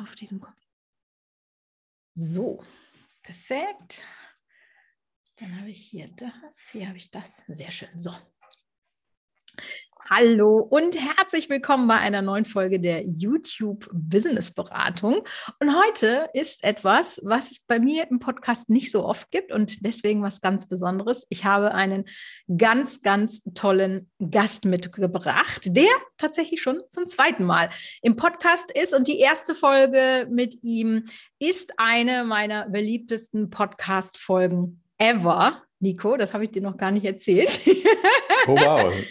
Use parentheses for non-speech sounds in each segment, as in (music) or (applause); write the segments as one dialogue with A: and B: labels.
A: auf diesem Computer. So, perfekt. Dann habe ich hier das, hier habe ich das. Sehr schön. So. Hallo und herzlich willkommen bei einer neuen Folge der YouTube Business Beratung. Und heute ist etwas, was es bei mir im Podcast nicht so oft gibt und deswegen was ganz Besonderes. Ich habe einen ganz, ganz tollen Gast mitgebracht, der tatsächlich schon zum zweiten Mal im Podcast ist. Und die erste Folge mit ihm ist eine meiner beliebtesten Podcast-Folgen ever. Nico, das habe ich dir noch gar nicht erzählt. Oh wow. (laughs)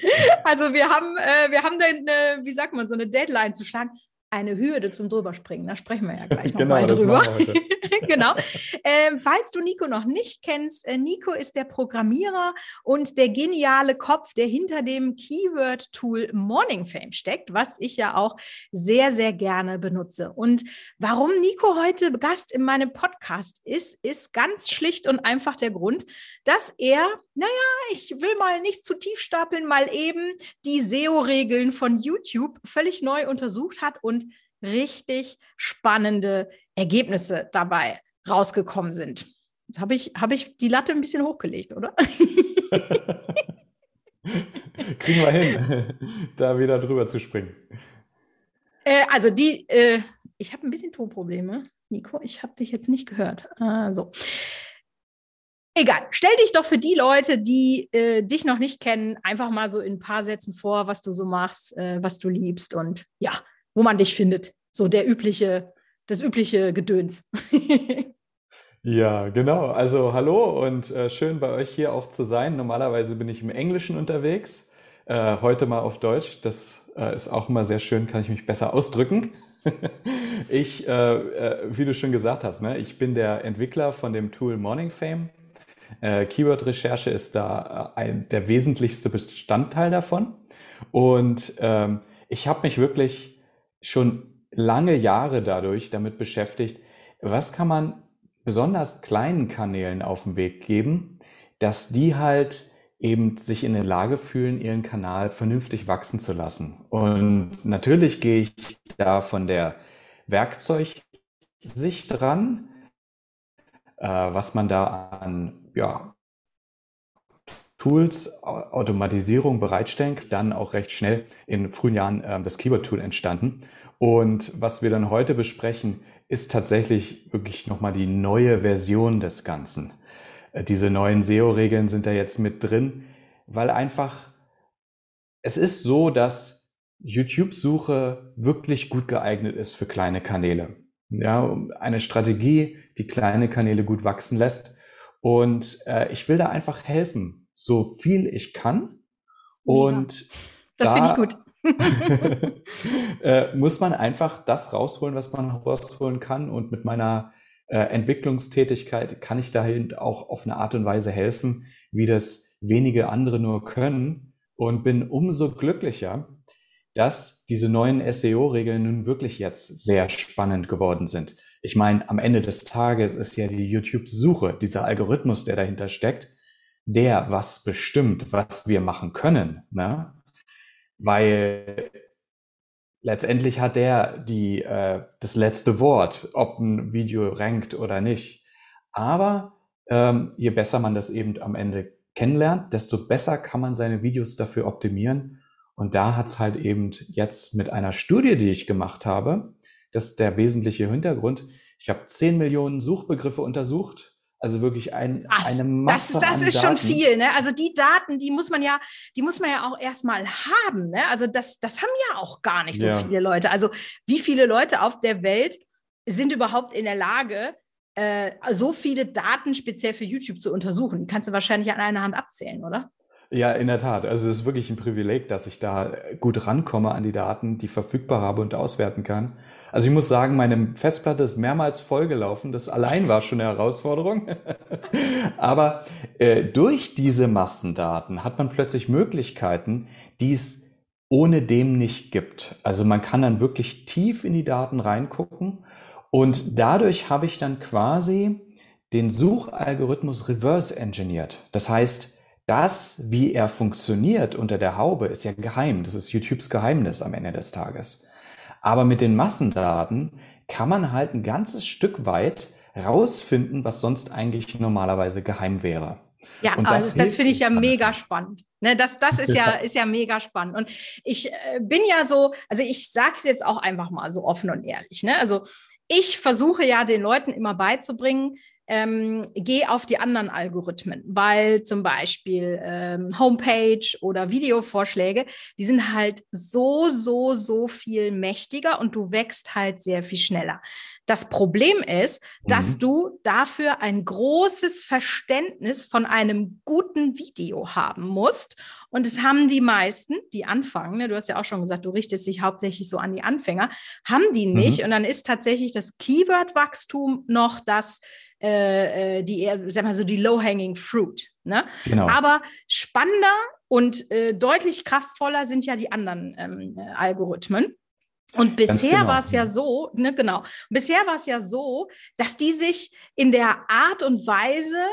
A: Also wir haben, äh, wir haben dann, äh, wie sagt man, so eine Deadline zu schlagen eine Hürde zum Drüberspringen. Da sprechen wir ja gleich (laughs) nochmal genau, drüber. (laughs) genau. Ähm, falls du Nico noch nicht kennst, äh, Nico ist der Programmierer und der geniale Kopf, der hinter dem Keyword-Tool Morning Fame steckt, was ich ja auch sehr, sehr gerne benutze. Und warum Nico heute Gast in meinem Podcast ist, ist ganz schlicht und einfach der Grund, dass er, naja, ich will mal nicht zu tief stapeln, mal eben die SEO-Regeln von YouTube völlig neu untersucht hat und richtig spannende Ergebnisse dabei rausgekommen sind. Jetzt habe ich, hab ich die Latte ein bisschen hochgelegt, oder? (laughs)
B: Kriegen wir hin, (laughs) da wieder drüber zu springen.
A: Äh, also die, äh, ich habe ein bisschen Tonprobleme. Nico, ich habe dich jetzt nicht gehört. Äh, so. Egal, stell dich doch für die Leute, die äh, dich noch nicht kennen, einfach mal so in ein paar Sätzen vor, was du so machst, äh, was du liebst und ja, wo man dich findet. So der übliche, das übliche Gedöns. (laughs)
B: ja, genau. Also hallo und äh, schön bei euch hier auch zu sein. Normalerweise bin ich im Englischen unterwegs. Äh, heute mal auf Deutsch. Das äh, ist auch immer sehr schön, kann ich mich besser ausdrücken. (laughs) ich, äh, äh, wie du schon gesagt hast, ne, ich bin der Entwickler von dem Tool Morning Fame. Äh, Keyword-Recherche ist da ein, der wesentlichste Bestandteil davon. Und ähm, ich habe mich wirklich schon lange Jahre dadurch damit beschäftigt, was kann man besonders kleinen Kanälen auf den Weg geben, dass die halt eben sich in der Lage fühlen, ihren Kanal vernünftig wachsen zu lassen. Und natürlich gehe ich da von der Werkzeugsicht dran, äh, was man da an ja, Tools, Automatisierung bereitstellen, dann auch recht schnell in frühen Jahren äh, das Keyword-Tool entstanden. Und was wir dann heute besprechen, ist tatsächlich wirklich nochmal die neue Version des Ganzen. Äh, diese neuen SEO-Regeln sind da jetzt mit drin, weil einfach es ist so, dass YouTube-Suche wirklich gut geeignet ist für kleine Kanäle. Ja, eine Strategie, die kleine Kanäle gut wachsen lässt. Und äh, ich will da einfach helfen, so viel ich kann. Und ja,
A: das da, finde ich
B: gut. (laughs) äh, muss man einfach das rausholen, was man rausholen kann. Und mit meiner äh, Entwicklungstätigkeit kann ich dahin auch auf eine Art und Weise helfen, wie das wenige andere nur können. Und bin umso glücklicher, dass diese neuen SEO-Regeln nun wirklich jetzt sehr spannend geworden sind. Ich meine, am Ende des Tages ist ja die YouTube-Suche, dieser Algorithmus, der dahinter steckt, der was bestimmt, was wir machen können, ne? Weil letztendlich hat der die äh, das letzte Wort, ob ein Video rankt oder nicht. Aber ähm, je besser man das eben am Ende kennenlernt, desto besser kann man seine Videos dafür optimieren. Und da hat's halt eben jetzt mit einer Studie, die ich gemacht habe, das ist der wesentliche Hintergrund. Ich habe 10 Millionen Suchbegriffe untersucht also wirklich ein,
A: Was? eine Masse. Das, das ist Daten. schon viel, ne? Also die Daten, die muss man ja, die muss man ja auch erstmal haben, ne? Also das, das haben ja auch gar nicht so ja. viele Leute. Also wie viele Leute auf der Welt sind überhaupt in der Lage, äh, so viele Daten speziell für YouTube zu untersuchen? Die kannst du wahrscheinlich an einer Hand abzählen, oder?
B: Ja, in der Tat. Also es ist wirklich ein Privileg, dass ich da gut rankomme an die Daten, die verfügbar habe und auswerten kann. Also ich muss sagen, meine Festplatte ist mehrmals vollgelaufen. Das allein war schon eine Herausforderung. (laughs) Aber äh, durch diese Massendaten hat man plötzlich Möglichkeiten, die es ohne dem nicht gibt. Also man kann dann wirklich tief in die Daten reingucken und dadurch habe ich dann quasi den Suchalgorithmus reverse engineert. Das heißt, das, wie er funktioniert unter der Haube, ist ja geheim. Das ist YouTubes Geheimnis am Ende des Tages. Aber mit den Massendaten, kann man halt ein ganzes Stück weit rausfinden, was sonst eigentlich normalerweise geheim wäre.
A: Ja, und das, also das finde ich ja mega spannend. Ne, das das ist ja, ist ja mega spannend. Und ich äh, bin ja so, also ich sage es jetzt auch einfach mal so offen und ehrlich. Ne? Also ich versuche ja den Leuten immer beizubringen, ähm, geh auf die anderen Algorithmen, weil zum Beispiel ähm, Homepage oder Videovorschläge, die sind halt so, so, so viel mächtiger und du wächst halt sehr viel schneller. Das Problem ist, dass mhm. du dafür ein großes Verständnis von einem guten Video haben musst. Und es haben die meisten, die anfangen, ne, du hast ja auch schon gesagt, du richtest dich hauptsächlich so an die Anfänger, haben die nicht. Mhm. Und dann ist tatsächlich das Keyword-Wachstum noch das, äh, äh, die, sag mal so, die low-hanging fruit. Ne? Genau. Aber spannender und äh, deutlich kraftvoller sind ja die anderen ähm, äh, Algorithmen. Und bisher genau. war es ja so, ne, genau, bisher war es ja so, dass die sich in der Art und Weise,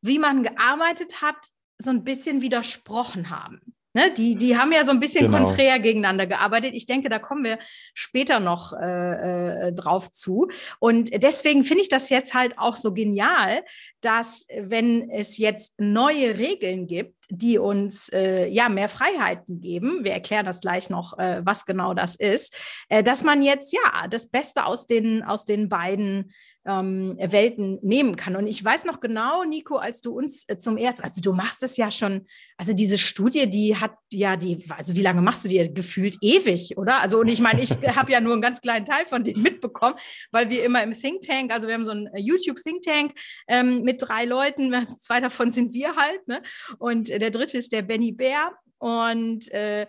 A: wie man gearbeitet hat, so ein bisschen widersprochen haben. Ne, die, die haben ja so ein bisschen genau. konträr gegeneinander gearbeitet. Ich denke, da kommen wir später noch äh, äh, drauf zu. Und deswegen finde ich das jetzt halt auch so genial, dass wenn es jetzt neue Regeln gibt, die uns äh, ja mehr Freiheiten geben, wir erklären das gleich noch, äh, was genau das ist, äh, dass man jetzt ja das Beste aus den, aus den beiden ähm, Welten nehmen kann. Und ich weiß noch genau, Nico, als du uns äh, zum ersten, also du machst es ja schon, also diese Studie, die hat ja die, also wie lange machst du die? Gefühlt ewig, oder? Also und ich meine, ich (laughs) habe ja nur einen ganz kleinen Teil von dem mitbekommen, weil wir immer im Think Tank, also wir haben so einen äh, YouTube Think Tank ähm, mit drei Leuten, zwei davon sind wir halt, ne? Und der dritte ist der Benny Bär. Und äh,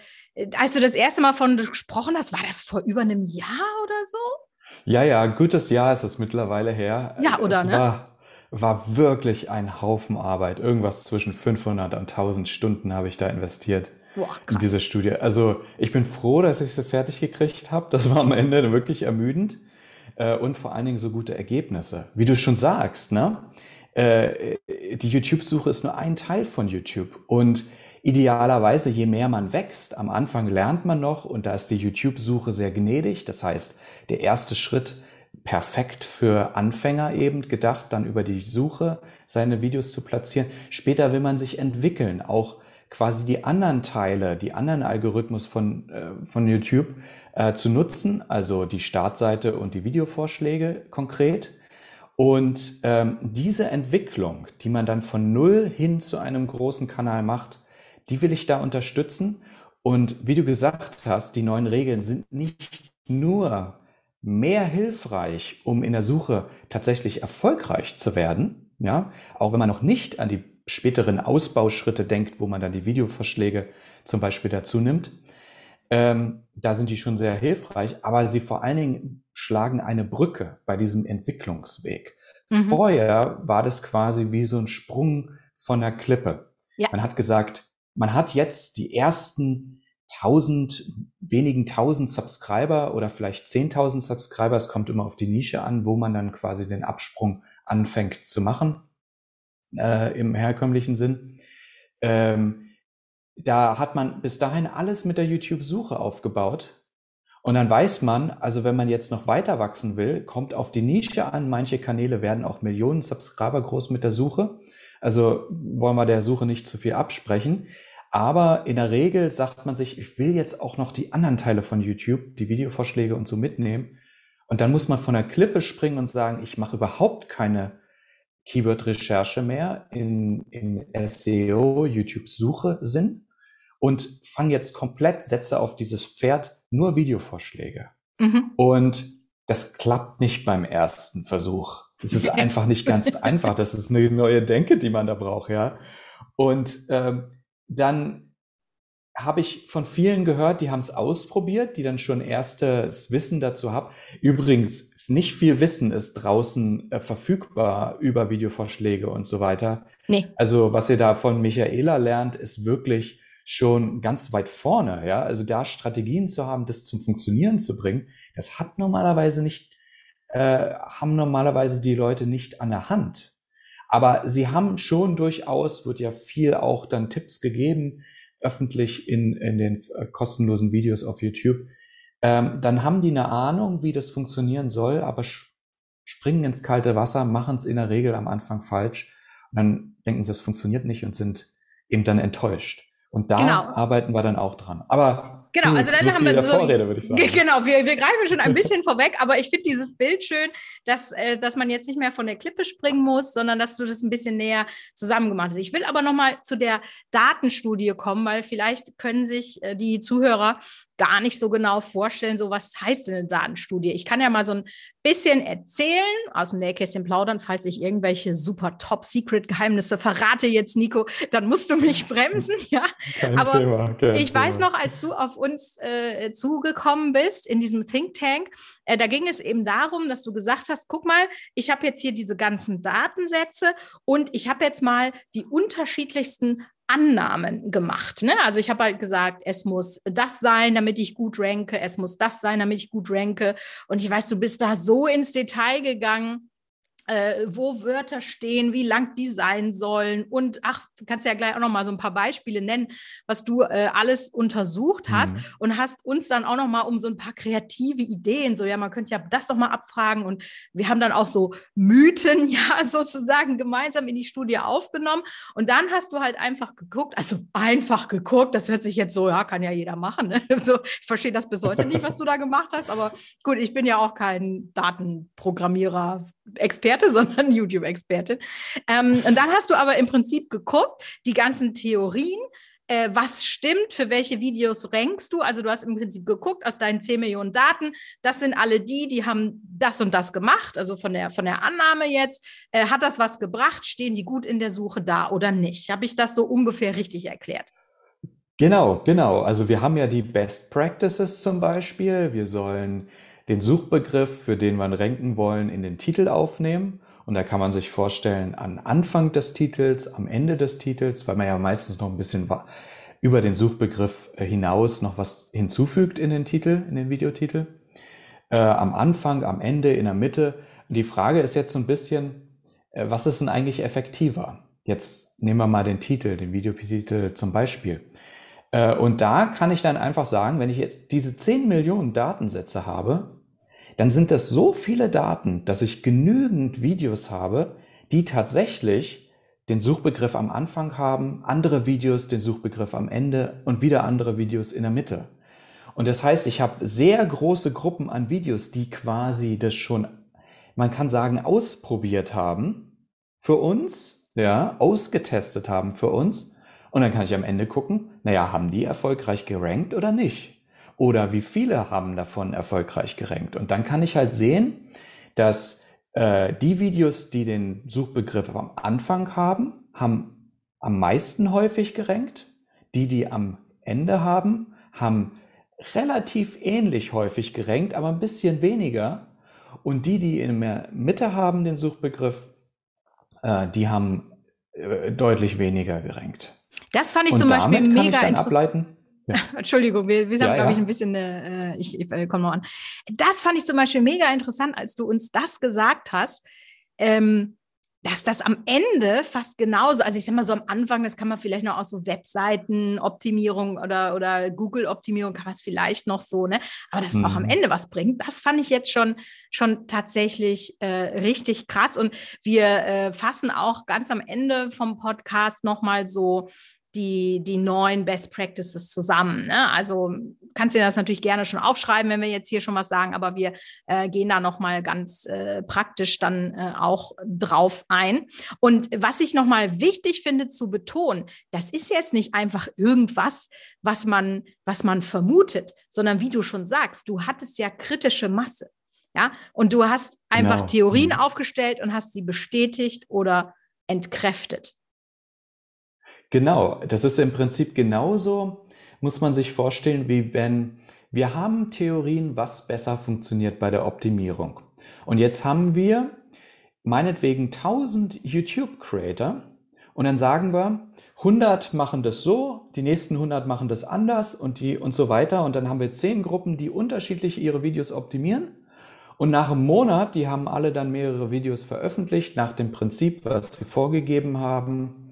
A: als du das erste Mal von gesprochen hast, war das vor über einem Jahr oder so?
B: Ja, ja, gutes Jahr ist es mittlerweile her.
A: Ja, oder?
B: Es
A: ne?
B: war, war wirklich ein Haufen Arbeit. Irgendwas zwischen 500 und 1000 Stunden habe ich da investiert Boah, in diese Studie. Also ich bin froh, dass ich sie fertig gekriegt habe. Das war am Ende wirklich ermüdend. Äh, und vor allen Dingen so gute Ergebnisse. Wie du schon sagst, ne? Äh, die YouTube-Suche ist nur ein Teil von YouTube. Und idealerweise, je mehr man wächst, am Anfang lernt man noch und da ist die YouTube-Suche sehr gnädig. Das heißt, der erste Schritt perfekt für Anfänger eben gedacht, dann über die Suche seine Videos zu platzieren. Später will man sich entwickeln, auch quasi die anderen Teile, die anderen Algorithmus von, äh, von YouTube äh, zu nutzen, also die Startseite und die Videovorschläge konkret. Und ähm, diese Entwicklung, die man dann von null hin zu einem großen Kanal macht, die will ich da unterstützen. Und wie du gesagt hast, die neuen Regeln sind nicht nur mehr hilfreich, um in der Suche tatsächlich erfolgreich zu werden. Ja, auch wenn man noch nicht an die späteren Ausbauschritte denkt, wo man dann die Videovorschläge zum Beispiel dazu nimmt. Ähm, da sind die schon sehr hilfreich, aber sie vor allen Dingen schlagen eine Brücke bei diesem Entwicklungsweg. Mhm. Vorher war das quasi wie so ein Sprung von der Klippe. Ja. Man hat gesagt, man hat jetzt die ersten tausend, wenigen tausend Subscriber oder vielleicht zehntausend Subscriber. Es kommt immer auf die Nische an, wo man dann quasi den Absprung anfängt zu machen, äh, im herkömmlichen Sinn. Ähm, da hat man bis dahin alles mit der YouTube-Suche aufgebaut. Und dann weiß man, also wenn man jetzt noch weiter wachsen will, kommt auf die Nische an. Manche Kanäle werden auch Millionen Subscriber groß mit der Suche. Also wollen wir der Suche nicht zu viel absprechen. Aber in der Regel sagt man sich, ich will jetzt auch noch die anderen Teile von YouTube, die Videovorschläge und so mitnehmen. Und dann muss man von der Klippe springen und sagen, ich mache überhaupt keine Keyword-Recherche mehr in, in SEO, YouTube-Suche Sinn und fange jetzt komplett, setze auf dieses Pferd nur Videovorschläge. Mhm. Und das klappt nicht beim ersten Versuch. Es ist (laughs) einfach nicht ganz einfach. Das ist eine neue Denke, die man da braucht, ja. Und ähm, dann habe ich von vielen gehört, die haben es ausprobiert, die dann schon erstes Wissen dazu haben. Übrigens, nicht viel Wissen ist draußen äh, verfügbar über Videovorschläge und so weiter. Nee. Also was ihr da von Michaela lernt, ist wirklich schon ganz weit vorne. Ja, also da Strategien zu haben, das zum Funktionieren zu bringen, das hat normalerweise nicht, äh, haben normalerweise die Leute nicht an der Hand. Aber sie haben schon durchaus, wird ja viel auch dann Tipps gegeben, öffentlich in, in den äh, kostenlosen Videos auf YouTube, ähm, dann haben die eine Ahnung, wie das funktionieren soll, aber springen ins kalte Wasser, machen es in der Regel am Anfang falsch und dann denken sie, es funktioniert nicht und sind eben dann enttäuscht. Und da genau. arbeiten wir dann auch dran. Aber
A: Genau, also dann so haben wir so. Vorrede, würde ich sagen. (laughs) Genau, wir, wir greifen schon ein bisschen vorweg, aber ich finde dieses Bild schön, dass, äh, dass man jetzt nicht mehr von der Klippe springen muss, sondern dass du das ein bisschen näher zusammen gemacht hast. Ich will aber nochmal zu der Datenstudie kommen, weil vielleicht können sich äh, die Zuhörer gar nicht so genau vorstellen, so was heißt denn eine Datenstudie. Ich kann ja mal so ein bisschen erzählen, aus dem Nähkästchen plaudern, falls ich irgendwelche super Top-Secret-Geheimnisse verrate jetzt, Nico, dann musst du mich bremsen, (laughs) ja. Kein Aber Thema, ich Thema. weiß noch, als du auf uns äh, zugekommen bist in diesem Think Tank, äh, da ging es eben darum, dass du gesagt hast, guck mal, ich habe jetzt hier diese ganzen Datensätze und ich habe jetzt mal die unterschiedlichsten Annahmen gemacht. Ne? Also ich habe halt gesagt, es muss das sein, damit ich gut ranke, es muss das sein, damit ich gut ranke. Und ich weiß, du bist da so ins Detail gegangen äh, wo Wörter stehen, wie lang die sein sollen. Und ach, du kannst ja gleich auch noch mal so ein paar Beispiele nennen, was du äh, alles untersucht hast mhm. und hast uns dann auch noch mal um so ein paar kreative Ideen, so ja, man könnte ja das doch mal abfragen. Und wir haben dann auch so Mythen, (laughs) ja, sozusagen gemeinsam in die Studie aufgenommen. Und dann hast du halt einfach geguckt, also einfach geguckt, das hört sich jetzt so, ja, kann ja jeder machen. Ne? (laughs) So, ich verstehe das bis heute nicht, was du da gemacht hast, aber gut, ich bin ja auch kein Datenprogrammierer, Experte, (laughs) sondern YouTube-Experte. Ähm, und dann hast du aber im Prinzip geguckt, die ganzen Theorien, äh, was stimmt, für welche Videos rankst du. Also du hast im Prinzip geguckt aus deinen 10 Millionen Daten, das sind alle die, die haben das und das gemacht, also von der, von der Annahme jetzt, äh, hat das was gebracht, stehen die gut in der Suche da oder nicht? Habe ich das so ungefähr richtig erklärt?
B: Genau, genau. Also wir haben ja die Best Practices zum Beispiel. Wir sollen den Suchbegriff, für den wir ranken wollen, in den Titel aufnehmen. Und da kann man sich vorstellen, an Anfang des Titels, am Ende des Titels, weil man ja meistens noch ein bisschen über den Suchbegriff äh, hinaus noch was hinzufügt in den Titel, in den Videotitel. Äh, am Anfang, am Ende, in der Mitte. Und die Frage ist jetzt so ein bisschen, äh, was ist denn eigentlich effektiver? Jetzt nehmen wir mal den Titel, den Videotitel zum Beispiel. Äh, und da kann ich dann einfach sagen, wenn ich jetzt diese 10 Millionen Datensätze habe, dann sind das so viele Daten, dass ich genügend Videos habe, die tatsächlich den Suchbegriff am Anfang haben, andere Videos den Suchbegriff am Ende und wieder andere Videos in der Mitte. Und das heißt, ich habe sehr große Gruppen an Videos, die quasi das schon, man kann sagen, ausprobiert haben für uns, ja, ausgetestet haben für uns. Und dann kann ich am Ende gucken, naja, haben die erfolgreich gerankt oder nicht? Oder wie viele haben davon erfolgreich gerankt? Und dann kann ich halt sehen, dass äh, die Videos, die den Suchbegriff am Anfang haben, haben am meisten häufig gerankt. Die, die am Ende haben, haben relativ ähnlich häufig gerankt, aber ein bisschen weniger. Und die, die in der Mitte haben, den Suchbegriff, äh, die haben äh, deutlich weniger gerankt.
A: Das fand ich Und zum Beispiel mega interessant. Ja. (laughs) Entschuldigung, wir, wir sind, ja, glaube ich, ein bisschen, äh, ich, ich äh, komme noch an. Das fand ich zum Beispiel mega interessant, als du uns das gesagt hast. Ähm, dass das am Ende fast genauso, also ich sag mal so am Anfang, das kann man vielleicht noch aus so Webseitenoptimierung oder, oder Google-Optimierung kann man es vielleicht noch so, ne? Aber dass mhm. es auch am mhm. Ende was bringt, das fand ich jetzt schon, schon tatsächlich äh, richtig krass. Und wir äh, fassen auch ganz am Ende vom Podcast nochmal so die, die neuen Best Practices zusammen. Ne? Also kannst du das natürlich gerne schon aufschreiben, wenn wir jetzt hier schon was sagen, aber wir äh, gehen da nochmal ganz äh, praktisch dann äh, auch drauf ein. Und was ich nochmal wichtig finde zu betonen, das ist jetzt nicht einfach irgendwas, was man, was man vermutet, sondern wie du schon sagst, du hattest ja kritische Masse. Ja, und du hast einfach genau. Theorien mhm. aufgestellt und hast sie bestätigt oder entkräftet.
B: Genau, das ist im Prinzip genauso, muss man sich vorstellen, wie wenn wir haben Theorien, was besser funktioniert bei der Optimierung. Und jetzt haben wir meinetwegen 1000 YouTube-Creator und dann sagen wir, 100 machen das so, die nächsten 100 machen das anders und die und so weiter. Und dann haben wir 10 Gruppen, die unterschiedlich ihre Videos optimieren. Und nach einem Monat, die haben alle dann mehrere Videos veröffentlicht, nach dem Prinzip, was wir vorgegeben haben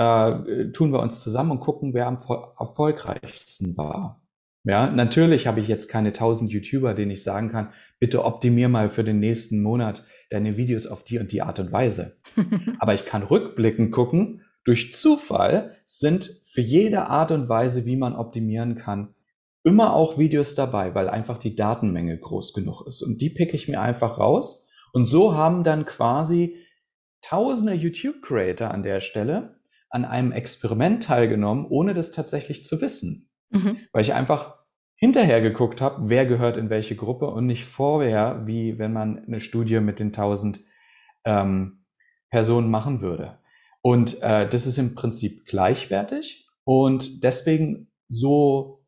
B: äh, tun wir uns zusammen und gucken, wer am erfolgreichsten war. Ja, natürlich habe ich jetzt keine 1000 YouTuber, denen ich sagen kann, bitte optimier mal für den nächsten Monat deine Videos auf die und die Art und Weise. (laughs) Aber ich kann rückblickend gucken, durch Zufall sind für jede Art und Weise, wie man optimieren kann, immer auch Videos dabei, weil einfach die Datenmenge groß genug ist. Und die picke ich mir einfach raus. Und so haben dann quasi tausende YouTube-Creator an der Stelle an einem Experiment teilgenommen, ohne das tatsächlich zu wissen. Mhm. Weil ich einfach hinterher geguckt habe, wer gehört in welche Gruppe und nicht vorher, wie wenn man eine Studie mit den tausend ähm, Personen machen würde. Und äh, das ist im Prinzip gleichwertig und deswegen so,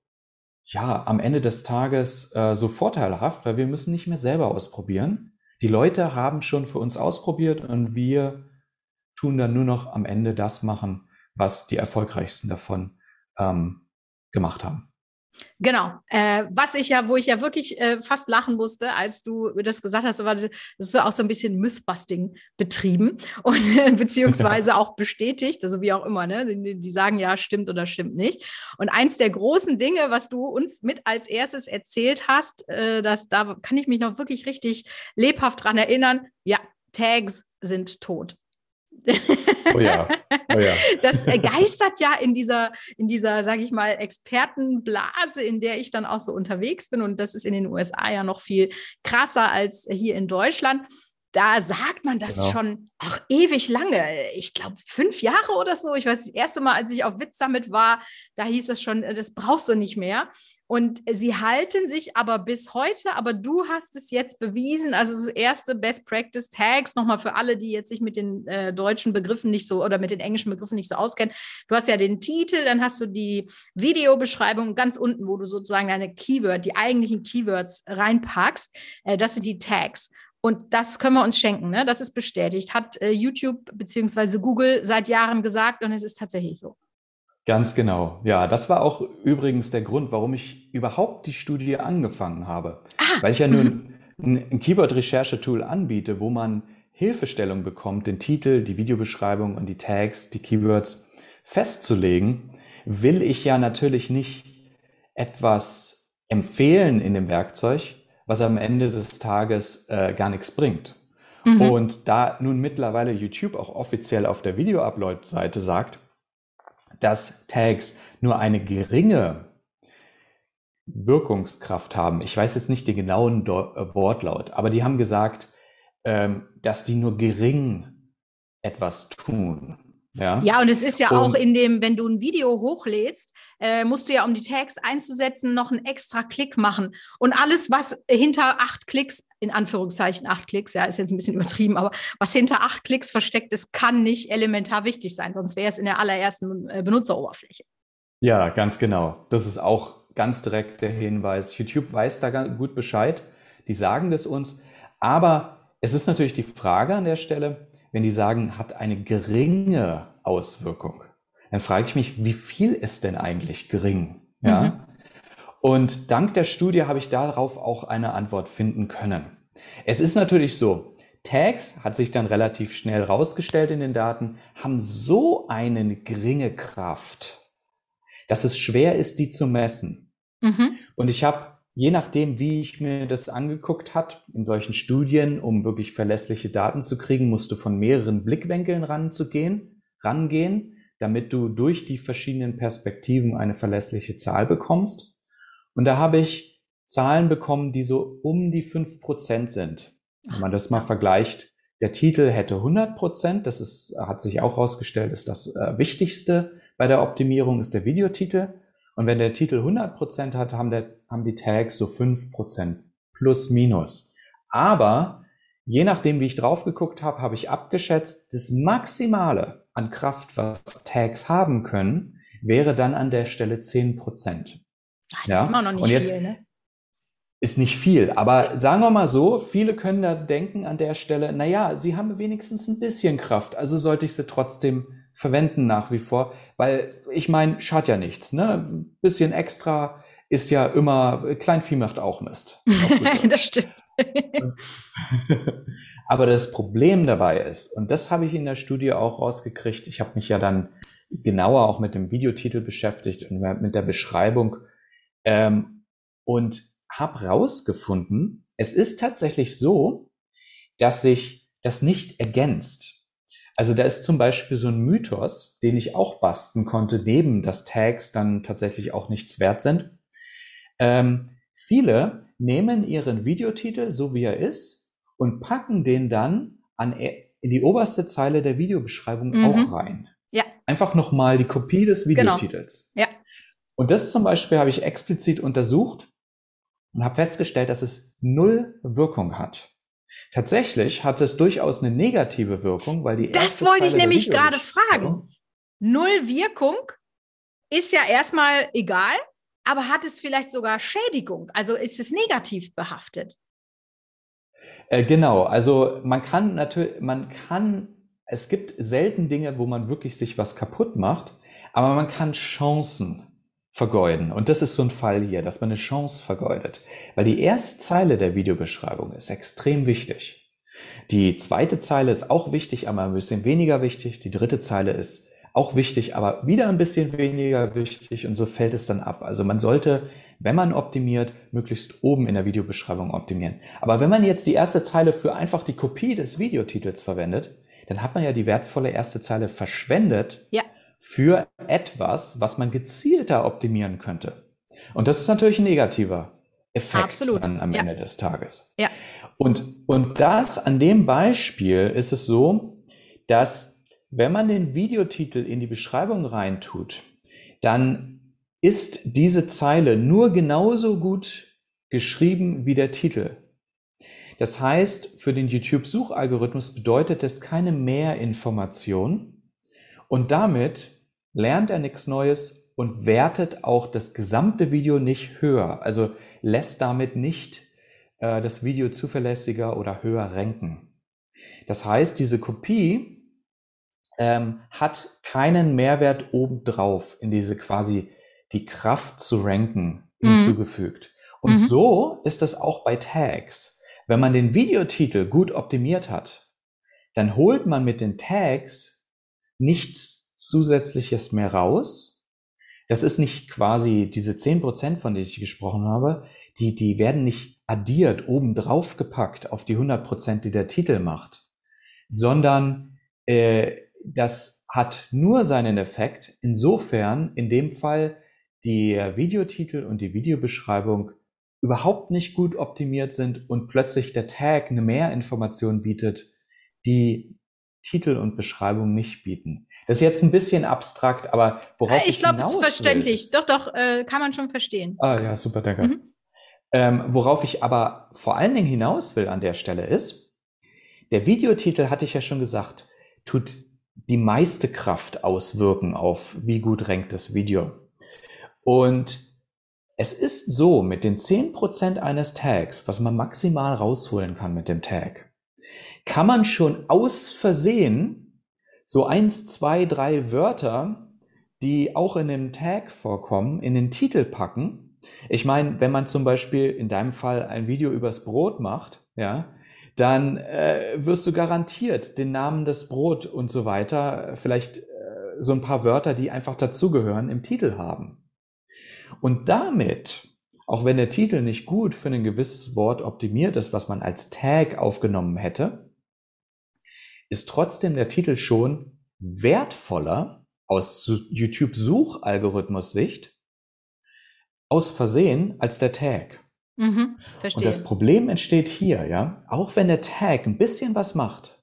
B: ja, am Ende des Tages äh, so vorteilhaft, weil wir müssen nicht mehr selber ausprobieren. Die Leute haben schon für uns ausprobiert und wir tun dann nur noch am Ende das machen, was die erfolgreichsten davon ähm, gemacht haben.
A: Genau. Äh, was ich ja, wo ich ja wirklich äh, fast lachen musste, als du das gesagt hast, war das ist auch so ein bisschen Mythbusting betrieben (laughs) und äh, beziehungsweise (laughs) auch bestätigt, also wie auch immer, ne? Die, die, sagen ja, stimmt oder stimmt nicht. Und eins der großen Dinge, was du uns mit als erstes erzählt hast, äh, dass da kann ich mich noch wirklich richtig lebhaft dran erinnern. Ja, Tags sind tot. Oh ja. Oh ja. (laughs) Das geistert ja in dieser, in dieser, sage ich mal, Expertenblase, in der ich dann auch so unterwegs bin. Und das ist in den USA ja noch viel krasser als hier in Deutschland. Da sagt man das genau. schon auch ewig lange. Ich glaube, fünf Jahre oder so. Ich weiß, das erste Mal, als ich auf Witz Summit war, da hieß es schon, das brauchst du nicht mehr. Und sie halten sich aber bis heute, aber du hast es jetzt bewiesen, also das erste Best Practice Tags, nochmal für alle, die jetzt sich mit den äh, deutschen Begriffen nicht so oder mit den englischen Begriffen nicht so auskennen. Du hast ja den Titel, dann hast du die Videobeschreibung ganz unten, wo du sozusagen deine Keyword, die eigentlichen Keywords reinpackst. Äh, das sind die Tags. Und das können wir uns schenken, ne? das ist bestätigt, hat äh, YouTube bzw. Google seit Jahren gesagt und es ist tatsächlich so.
B: Ganz genau. Ja, das war auch übrigens der Grund, warum ich überhaupt die Studie angefangen habe. Ah. Weil ich ja nun (laughs) ein, ein Keyword-Recherche-Tool anbiete, wo man Hilfestellung bekommt, den Titel, die Videobeschreibung und die Tags, die Keywords festzulegen, will ich ja natürlich nicht etwas empfehlen in dem Werkzeug, was am Ende des Tages äh, gar nichts bringt. Mhm. Und da nun mittlerweile YouTube auch offiziell auf der Video-Upload-Seite sagt, dass Tags nur eine geringe Wirkungskraft haben. Ich weiß jetzt nicht den genauen Do äh, Wortlaut, aber die haben gesagt, ähm, dass die nur gering etwas tun.
A: Ja, ja und es ist ja und, auch in dem, wenn du ein Video hochlädst, äh, musst du ja, um die Tags einzusetzen, noch einen extra Klick machen. Und alles, was hinter acht Klicks, in Anführungszeichen acht Klicks, ja, ist jetzt ein bisschen übertrieben, aber was hinter acht Klicks versteckt ist, kann nicht elementar wichtig sein, sonst wäre es in der allerersten äh, Benutzeroberfläche.
B: Ja, ganz genau. Das ist auch ganz direkt der Hinweis. YouTube weiß da gut Bescheid. Die sagen das uns. Aber es ist natürlich die Frage an der Stelle, wenn die sagen, hat eine geringe Auswirkung, dann frage ich mich, wie viel ist denn eigentlich gering? Ja. Mhm. Und dank der Studie habe ich darauf auch eine Antwort finden können. Es ist natürlich so, Tags hat sich dann relativ schnell rausgestellt in den Daten, haben so eine geringe Kraft, dass es schwer ist, die zu messen. Mhm. Und ich habe je nachdem, wie ich mir das angeguckt hat, in solchen Studien, um wirklich verlässliche Daten zu kriegen, musst du von mehreren Blickwinkeln ranzugehen, rangehen, damit du durch die verschiedenen Perspektiven eine verlässliche Zahl bekommst. Und da habe ich Zahlen bekommen, die so um die fünf Prozent sind. Wenn man das mal vergleicht, der Titel hätte 100 Prozent, das ist, hat sich auch herausgestellt, ist das äh, Wichtigste bei der Optimierung, ist der Videotitel. Und wenn der Titel 100% hat, haben, der, haben die Tags so 5% plus minus. Aber je nachdem, wie ich drauf geguckt habe, habe ich abgeschätzt, das Maximale an Kraft, was Tags haben können, wäre dann an der Stelle 10%.
A: Ach, das ja? ist immer noch nicht Und jetzt, viel, ne?
B: Ist nicht viel, aber sagen wir mal so, viele können da denken an der Stelle, naja, sie haben wenigstens ein bisschen Kraft, also sollte ich sie trotzdem verwenden nach wie vor, weil ich meine, schadet ja nichts. Ne? Ein bisschen extra ist ja immer, Kleinvieh macht auch Mist. (laughs)
A: das stimmt. (laughs)
B: Aber das Problem dabei ist, und das habe ich in der Studie auch rausgekriegt, ich habe mich ja dann genauer auch mit dem Videotitel beschäftigt und mit der Beschreibung, Ähm, und habe rausgefunden, es ist tatsächlich so, dass sich das nicht ergänzt. Also da ist zum Beispiel so ein Mythos, den ich auch basteln konnte, neben dass Tags dann tatsächlich auch nichts wert sind. Ähm, viele nehmen ihren Videotitel, so wie er ist, und packen den dann an, e, in die oberste Zeile der Videobeschreibung mhm. auch rein.
A: Ja.
B: Einfach nochmal die Kopie des genau. Videotitels.
A: Genau. Ja.
B: Und das zum Beispiel habe ich explizit untersucht und habe festgestellt, dass es null Wirkung hat. Tatsächlich hat es durchaus eine negative Wirkung, weil die
A: Das wollte ich nämlich gerade fragen. Null Wirkung ist ja erstmal egal, aber hat es vielleicht sogar Schädigung? Also ist es negativ behaftet?
B: Äh, genau, also man kann natürlich, man kann, es gibt selten Dinge, wo man wirklich sich was kaputt macht, aber man kann Chancen vergeuden. Und das ist so ein Fall hier, dass man eine Chance vergeudet. Weil die erste Zeile der Videobeschreibung ist extrem wichtig. Die zweite Zeile ist auch wichtig, aber ein bisschen weniger wichtig. Die dritte Zeile ist auch wichtig, aber wieder ein bisschen weniger wichtig und so fällt es dann ab. Also man sollte, wenn man optimiert, möglichst oben in der Videobeschreibung optimieren. Aber wenn man jetzt die erste Zeile für einfach die Kopie des Videotitels verwendet, dann hat man ja die wertvolle erste Zeile verschwendet.
A: Ja
B: für etwas, was man gezielter optimieren könnte. Und das ist natürlich ein negativer Effekt
A: Absolut.
B: dann am
A: ja.
B: Ende des Tages.
A: Ja.
B: Und, und das an dem Beispiel ist es so, dass wenn man den Videotitel in die Beschreibung reintut, dann ist diese Zeile nur genauso gut geschrieben wie der Titel. Das heißt, für den YouTube-Suchalgorithmus bedeutet das keine Mehrinformation, und damit lernt er nichts Neues und wertet auch das gesamte Video nicht höher. Also lässt damit nicht äh, das Video zuverlässiger oder höher ranken. Das heißt, diese Kopie ähm, hat keinen Mehrwert obendrauf in diese quasi die Kraft zu ranken mhm. hinzugefügt. Und mhm. so ist das auch bei Tags. Wenn man den Videotitel gut optimiert hat, dann holt man mit den Tags nichts Zusätzliches mehr raus. Das ist nicht quasi diese zehn Prozent, von denen ich gesprochen habe, die, die werden nicht addiert, obendrauf gepackt auf die 100%, Prozent, die der Titel macht, sondern äh, das hat nur seinen Effekt, insofern in dem Fall die Videotitel und die Videobeschreibung überhaupt nicht gut optimiert sind und plötzlich der Tag eine Mehrinformation bietet, die Titel und Beschreibung nicht bieten. Das ist jetzt ein bisschen abstrakt, aber
A: worauf ich, ich glaube, es ist verständlich. Will, doch, doch, äh, kann man schon verstehen.
B: Ah ja, super, danke. Mhm. Ähm, worauf ich aber vor allen Dingen hinaus will an der Stelle ist, der Videotitel, hatte ich ja schon gesagt, tut die meiste Kraft auswirken auf, wie gut rankt das Video. Und es ist so, mit den zehn Prozent eines Tags, was man maximal rausholen kann mit dem Tag, kann man schon aus Versehen so eins, zwei, drei Wörter, die auch in dem Tag vorkommen, in den Titel packen. Ich meine, wenn man zum Beispiel in deinem Fall ein Video übers Brot macht, ja, dann äh, wirst du garantiert den Namen des Brot und so weiter, vielleicht äh, so ein paar Wörter, die einfach dazugehören, im Titel haben. Und damit, auch wenn der Titel nicht gut für ein gewisses Wort optimiert ist, was man als Tag aufgenommen hätte, ist trotzdem der Titel schon wertvoller aus YouTube-Suchalgorithmus-Sicht aus Versehen als der Tag.
A: Mhm,
B: Und das Problem entsteht hier, ja, auch wenn der Tag ein bisschen was macht.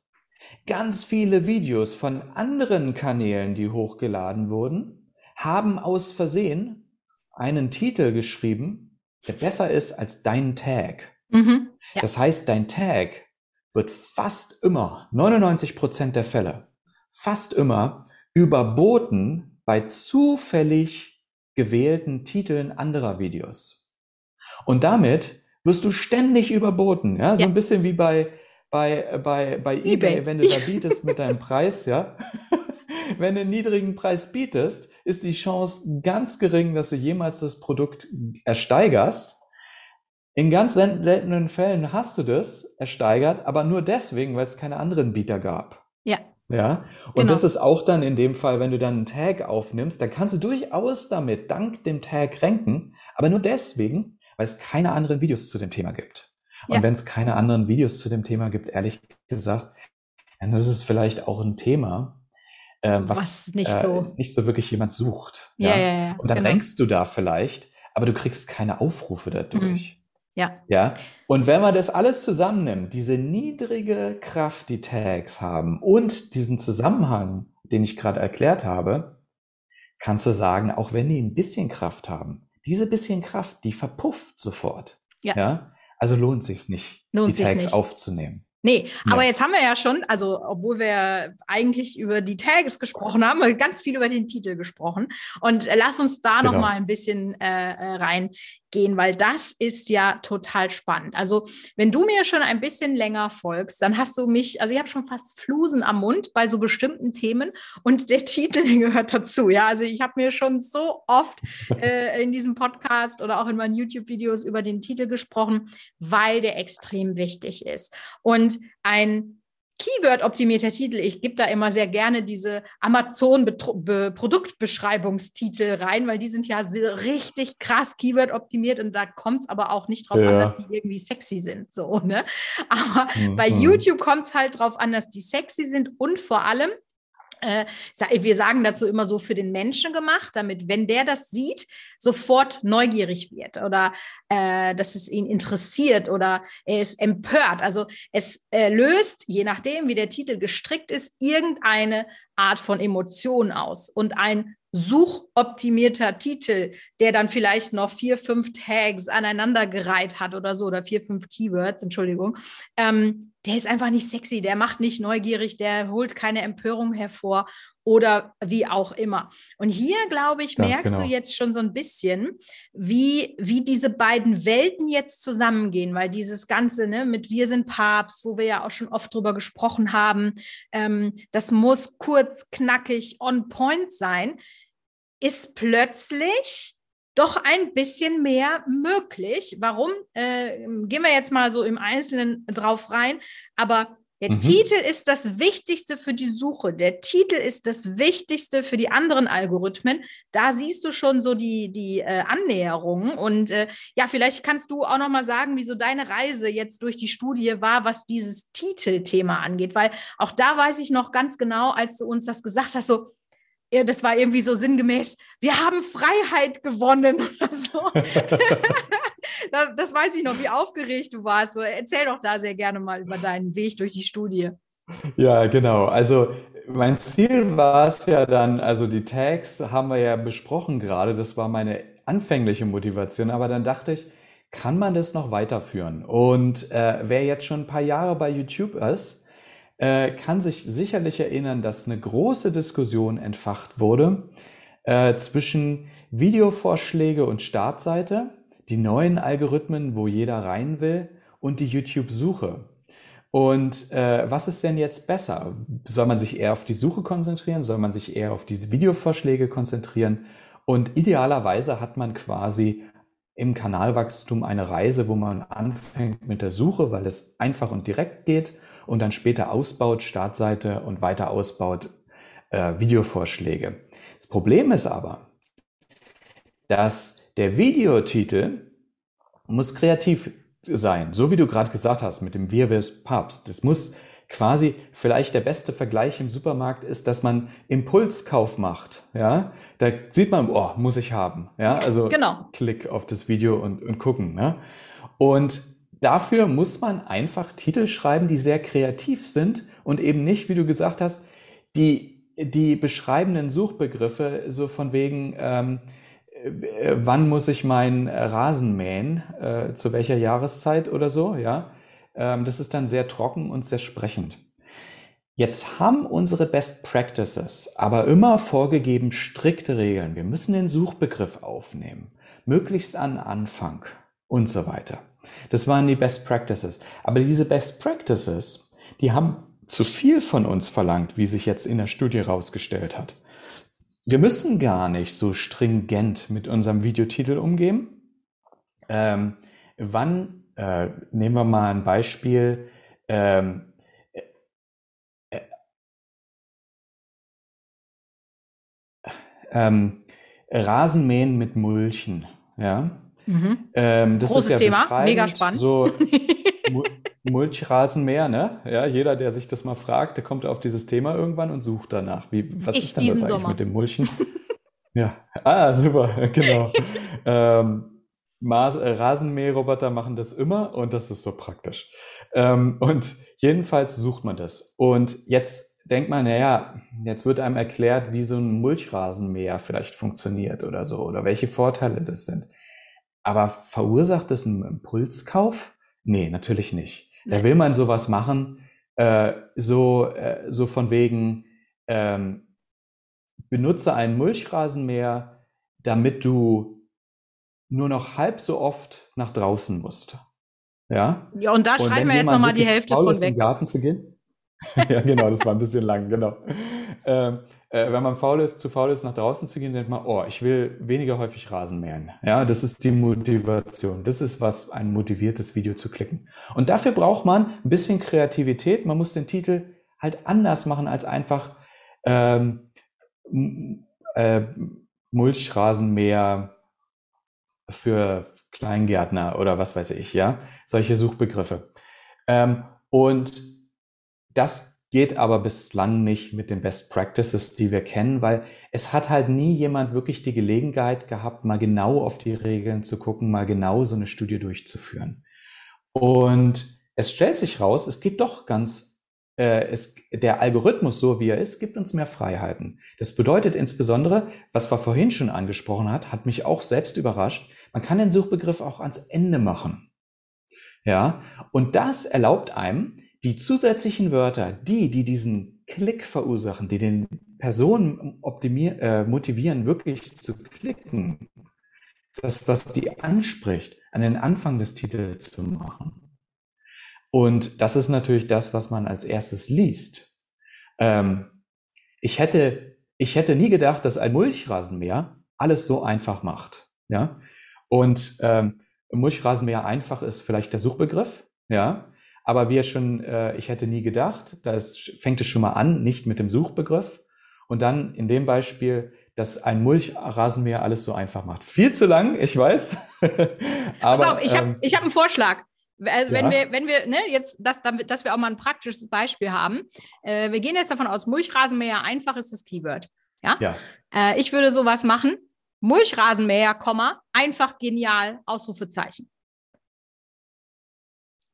B: Ganz viele Videos von anderen Kanälen, die hochgeladen wurden, haben aus Versehen einen Titel geschrieben, der besser ist als dein Tag.
A: Mhm,
B: ja. Das heißt, dein Tag wird fast immer, 99 Prozent der Fälle, fast immer überboten bei zufällig gewählten Titeln anderer Videos. Und damit wirst du ständig überboten, ja, so ja. ein bisschen wie bei, bei, bei, bei eBay, eBay, wenn du da bietest mit deinem (laughs) Preis, ja. (laughs) wenn du einen niedrigen Preis bietest, ist die Chance ganz gering, dass du jemals das Produkt ersteigerst. In ganz seltenen Fällen hast du das ersteigert, aber nur deswegen, weil es keine anderen Bieter gab.
A: Ja.
B: Ja, und genau. das ist auch dann in dem Fall, wenn du dann einen Tag aufnimmst, dann kannst du durchaus damit dank dem Tag ranken, aber nur deswegen, weil es keine anderen Videos zu dem Thema gibt. Und ja. wenn es keine anderen Videos zu dem Thema gibt, ehrlich gesagt, dann ist es vielleicht auch ein Thema, äh, was, was nicht, äh, so. nicht so wirklich jemand sucht. Ja, ja, ja, Und dann genau. rankst du da vielleicht, aber du kriegst keine Aufrufe dadurch. Mhm.
A: Ja.
B: Ja. Und wenn man das alles zusammennimmt, diese niedrige Kraft, die Tags haben und diesen Zusammenhang, den ich gerade erklärt habe, kannst du sagen, auch wenn die ein bisschen Kraft haben, diese bisschen Kraft, die verpufft sofort. Ja. ja? Also lohnt sich's nicht, lohnt die Tags nicht. aufzunehmen.
A: Nee, ja. aber jetzt haben wir ja schon, also obwohl wir eigentlich über die Tags gesprochen haben, ganz viel über den Titel gesprochen. Und lass uns da genau. noch mal ein bisschen äh, äh rein gehen, weil das ist ja total spannend. Also, wenn du mir schon ein bisschen länger folgst, dann hast du mich, also ich habe schon fast Flusen am Mund bei so bestimmten Themen und der (laughs) Titel gehört dazu. Ja, also ich habe mir schon so oft äh, in diesem Podcast oder auch in meinen YouTube-Videos über den Titel gesprochen, weil der extrem wichtig ist. Und ein Keyword-optimierter Titel. Ich gebe da immer sehr gerne diese Amazon-Produktbeschreibungstitel rein, weil die sind ja richtig krass Keyword-optimiert und da kommt es aber auch nicht drauf ja. an, dass die irgendwie sexy sind. So, ne? Aber mhm. bei YouTube kommt es halt drauf an, dass die sexy sind und vor allem, äh, wir sagen dazu immer so für den Menschen gemacht, damit, wenn der das sieht, sofort neugierig wird oder äh, dass es ihn interessiert oder er ist empört. Also es äh, löst, je nachdem, wie der Titel gestrickt ist, irgendeine Art von Emotion aus. Und ein suchoptimierter Titel, der dann vielleicht noch vier, fünf Tags aneinandergereiht hat oder so, oder vier, fünf Keywords, Entschuldigung, ähm, der ist einfach nicht sexy, der macht nicht neugierig, der holt keine Empörung hervor oder wie auch immer. Und hier, glaube ich, Ganz merkst genau. du jetzt schon so ein bisschen, wie, wie diese beiden Welten jetzt zusammengehen, weil dieses Ganze ne, mit Wir sind Papst, wo wir ja auch schon oft drüber gesprochen haben, ähm, das muss kurz, knackig, on point sein, ist plötzlich doch ein bisschen mehr möglich. Warum? Äh, gehen wir jetzt mal so im Einzelnen drauf rein. Aber der mhm. Titel ist das Wichtigste für die Suche. Der Titel ist das Wichtigste für die anderen Algorithmen. Da siehst du schon so die, die äh, Annäherungen. Und äh, ja, vielleicht kannst du auch noch mal sagen, wieso deine Reise jetzt durch die Studie war, was dieses Titelthema angeht. Weil auch da weiß ich noch ganz genau, als du uns das gesagt hast, so, das war irgendwie so sinngemäß, wir haben Freiheit gewonnen oder so. (laughs) das weiß ich noch, wie aufgeregt du warst. Erzähl doch da sehr gerne mal über deinen Weg durch die Studie.
B: Ja, genau. Also mein Ziel war es ja dann, also die Tags haben wir ja besprochen gerade, das war meine anfängliche Motivation, aber dann dachte ich, kann man das noch weiterführen? Und äh, wer jetzt schon ein paar Jahre bei YouTube ist, äh, kann sich sicherlich erinnern, dass eine große Diskussion entfacht wurde äh, zwischen Videovorschläge und Startseite, die neuen Algorithmen, wo jeder rein will, und die YouTube-Suche. Und äh, was ist denn jetzt besser? Soll man sich eher auf die Suche konzentrieren? Soll man sich eher auf diese Videovorschläge konzentrieren? Und idealerweise hat man quasi im Kanalwachstum eine Reise, wo man anfängt mit der Suche, weil es einfach und direkt geht und dann später ausbaut, Startseite und weiter ausbaut, äh, Videovorschläge. Das Problem ist aber, dass der Videotitel muss kreativ sein, so wie du gerade gesagt hast mit dem Wir wir's Papst. Das muss quasi vielleicht der beste Vergleich im Supermarkt ist, dass man Impulskauf macht. Ja, da sieht man, oh, muss ich haben. Ja, also genau. Klick auf das Video und, und gucken. Ne? Und dafür muss man einfach Titel schreiben, die sehr kreativ sind und eben nicht, wie du gesagt hast, die, die beschreibenden Suchbegriffe so von wegen, ähm, äh, wann muss ich meinen Rasen mähen, äh, zu welcher Jahreszeit oder so, ja. Ähm, das ist dann sehr trocken und sehr sprechend. Jetzt haben unsere Best Practices aber immer vorgegeben strikte Regeln. Wir müssen den Suchbegriff aufnehmen, möglichst an Anfang und so weiter. Das waren die Best Practices. Aber diese Best Practices, die haben zu viel von uns verlangt, wie sich jetzt in der Studie herausgestellt hat. Wir müssen gar nicht so stringent mit unserem Videotitel umgehen. Ähm, wann, äh, nehmen wir mal ein Beispiel, ähm, äh, äh, ähm, Rasenmähen mit Mulchen, ja.
A: Mhm. Ähm, Großes ja Thema, mega spannend.
B: So (laughs) Mulchrasenmäher, ne? Ja, jeder, der sich das mal fragt, der kommt auf dieses Thema irgendwann und sucht danach. Wie, was ich ist denn das eigentlich Sommer. mit dem Mulchen? (laughs) ja, ah, super, (laughs) genau. ähm, Mas äh, Rasenmäherroboter machen das immer und das ist so praktisch. Ähm, und jedenfalls sucht man das. Und jetzt denkt man, naja, jetzt wird einem erklärt, wie so ein Mulchrasenmäher vielleicht funktioniert oder so oder welche Vorteile das sind. Aber verursacht das einen Impulskauf? Nee, natürlich nicht. Da will man sowas machen, äh, so, äh, so von wegen, ähm, benutze einen Mulchrasenmäher, damit du nur noch halb so oft nach draußen musst. Ja?
A: Ja, und da und schreiben wir jetzt nochmal die Hälfte von weg.
B: Im Garten zu gehen, (laughs) ja, genau, das war ein bisschen lang, genau. Ähm, äh, wenn man faul ist, zu faul ist, nach draußen zu gehen, denkt man, oh, ich will weniger häufig Rasen mähen. Ja, das ist die Motivation. Das ist was, ein motiviertes Video zu klicken. Und dafür braucht man ein bisschen Kreativität. Man muss den Titel halt anders machen als einfach ähm, äh, Mulchrasenmäher für Kleingärtner oder was weiß ich, ja, solche Suchbegriffe. Ähm, und das geht aber bislang nicht mit den Best Practices, die wir kennen, weil es hat halt nie jemand wirklich die Gelegenheit gehabt, mal genau auf die Regeln zu gucken, mal genau so eine Studie durchzuführen. Und es stellt sich raus, es geht doch ganz, äh, es, der Algorithmus, so wie er ist, gibt uns mehr Freiheiten. Das bedeutet insbesondere, was wir vorhin schon angesprochen hat, hat mich auch selbst überrascht, man kann den Suchbegriff auch ans Ende machen. Ja, und das erlaubt einem, die zusätzlichen Wörter, die, die diesen Klick verursachen, die den Personen optimier, äh, motivieren, wirklich zu klicken, das, was die anspricht, an den Anfang des Titels zu machen. Und das ist natürlich das, was man als erstes liest. Ähm, ich hätte, ich hätte nie gedacht, dass ein Mulchrasenmäher alles so einfach macht. Ja, und ähm, Mulchrasenmäher einfach ist vielleicht der Suchbegriff. Ja, aber wie schon, äh, ich hätte nie gedacht, da ist, fängt es schon mal an, nicht mit dem Suchbegriff. Und dann in dem Beispiel, dass ein Mulchrasenmäher alles so einfach macht. Viel zu lang, ich weiß. (laughs)
A: aber Pass auf, ich habe ähm, hab einen Vorschlag. Also wenn ja. wir, wenn wir, ne, jetzt, dass, dass wir auch mal ein praktisches Beispiel haben. Äh, wir gehen jetzt davon aus, Mulchrasenmäher einfach ist das Keyword. Ja.
B: ja.
A: Äh, ich würde sowas machen. Mulchrasenmäher, Komma, einfach genial, Ausrufezeichen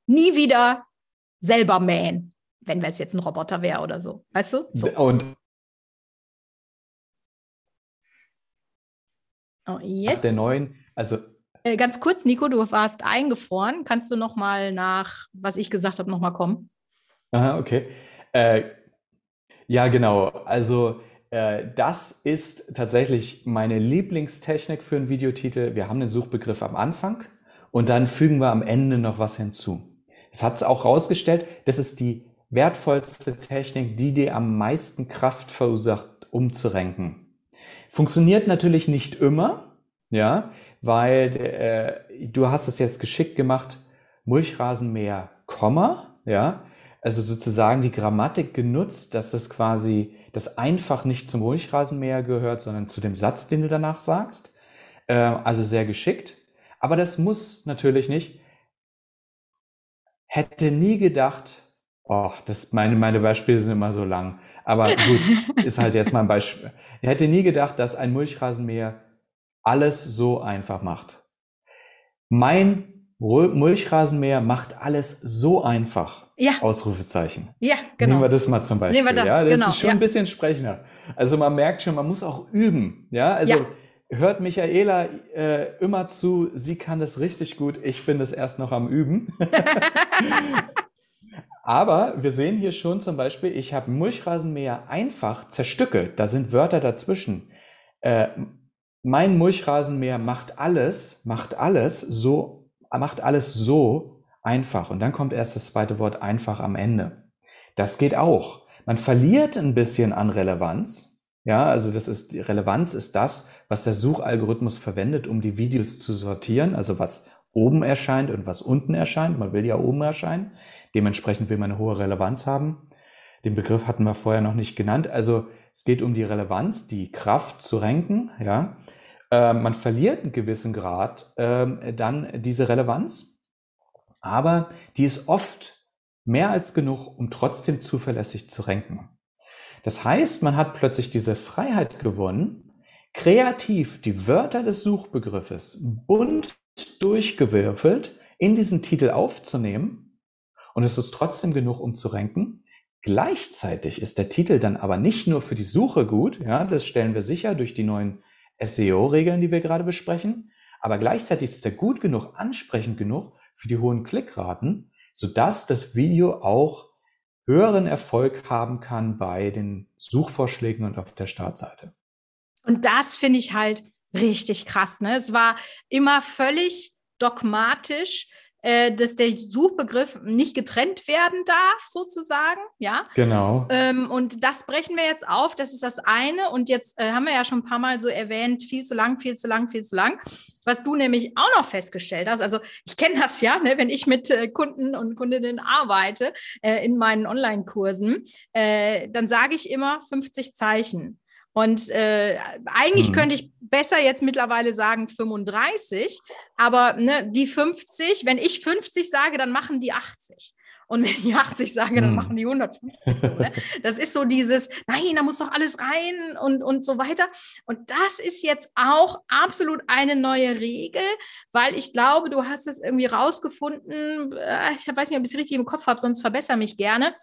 A: nie wieder selber mähen, wenn es jetzt ein Roboter wäre oder so. Weißt du? So.
B: Und
A: oh, jetzt.
B: der neuen, also
A: äh, ganz kurz, Nico, du warst eingefroren. Kannst du noch mal nach, was ich gesagt habe, noch mal kommen?
B: Aha, okay. Äh, ja, genau. Also äh, das ist tatsächlich meine Lieblingstechnik für einen Videotitel. Wir haben den Suchbegriff am Anfang und dann fügen wir am Ende noch was hinzu. Es hat auch herausgestellt, das ist die wertvollste Technik, die dir am meisten Kraft verursacht, umzurenken. Funktioniert natürlich nicht immer, ja, weil äh, du hast es jetzt geschickt gemacht, Mulchrasenmäher, Komma, ja, also sozusagen die Grammatik genutzt, dass das quasi das einfach nicht zum Mulchrasenmäher gehört, sondern zu dem Satz, den du danach sagst. Äh, also sehr geschickt. Aber das muss natürlich nicht hätte nie gedacht, oh, das meine, meine Beispiele sind immer so lang. Aber gut, (laughs) ist halt jetzt mal ein Beispiel. Ich hätte nie gedacht, dass ein Mulchrasenmäher alles so einfach macht. Mein Mulchrasenmäher macht alles so einfach.
A: Ja.
B: Ausrufezeichen.
A: Ja, genau.
B: Nehmen wir das mal zum Beispiel.
A: Nehmen wir das,
B: ja, das
A: genau,
B: ist schon
A: ja.
B: ein bisschen sprechender. Also man merkt schon, man muss auch üben. Ja, also ja hört Michaela äh, immer zu, sie kann das richtig gut, ich bin das erst noch am Üben. (laughs) Aber wir sehen hier schon zum Beispiel, ich habe Mulchrasenmäher einfach zerstückelt, da sind Wörter dazwischen. Äh, mein Mulchrasenmäher macht alles, macht alles so, macht alles so einfach. Und dann kommt erst das zweite Wort einfach am Ende. Das geht auch. Man verliert ein bisschen an Relevanz, ja, also das ist, die Relevanz ist das, was der Suchalgorithmus verwendet, um die Videos zu sortieren, also was oben erscheint und was unten erscheint. Man will ja oben erscheinen. Dementsprechend will man eine hohe Relevanz haben. Den Begriff hatten wir vorher noch nicht genannt. Also es geht um die Relevanz, die Kraft zu ranken. Ja, äh, man verliert einen gewissen Grad äh, dann diese Relevanz, aber die ist oft mehr als genug, um trotzdem zuverlässig zu ranken. Das heißt, man hat plötzlich diese Freiheit gewonnen, kreativ die Wörter des Suchbegriffes bunt durchgewürfelt in diesen Titel aufzunehmen und es ist trotzdem genug, um zu ranken. Gleichzeitig ist der Titel dann aber nicht nur für die Suche gut, ja, das stellen wir sicher durch die neuen SEO-Regeln, die wir gerade besprechen, aber gleichzeitig ist er gut genug, ansprechend genug für die hohen Klickraten, sodass das Video auch höheren Erfolg haben kann bei den Suchvorschlägen und auf der Startseite.
A: Und das finde ich halt richtig krass. Ne? Es war immer völlig dogmatisch, äh, dass der Suchbegriff nicht getrennt werden darf, sozusagen. Ja.
B: Genau.
A: Ähm, und das brechen wir jetzt auf. Das ist das eine. Und jetzt äh, haben wir ja schon ein paar Mal so erwähnt, viel zu lang, viel zu lang, viel zu lang. Was du nämlich auch noch festgestellt hast, also ich kenne das ja, ne, wenn ich mit äh, Kunden und Kundinnen arbeite äh, in meinen Online-Kursen, äh, dann sage ich immer 50 Zeichen. Und äh, eigentlich hm. könnte ich besser jetzt mittlerweile sagen 35, aber ne, die 50, wenn ich 50 sage, dann machen die 80. Und wenn ich 80 sage, dann hm. machen die 150. So, ne? (laughs) Das ist so dieses, nein, da muss doch alles rein und, und so weiter. Und das ist jetzt auch absolut eine neue Regel, weil ich glaube, du hast es irgendwie rausgefunden, äh, ich weiß nicht, ob ich es richtig im Kopf habe, sonst verbessere mich gerne.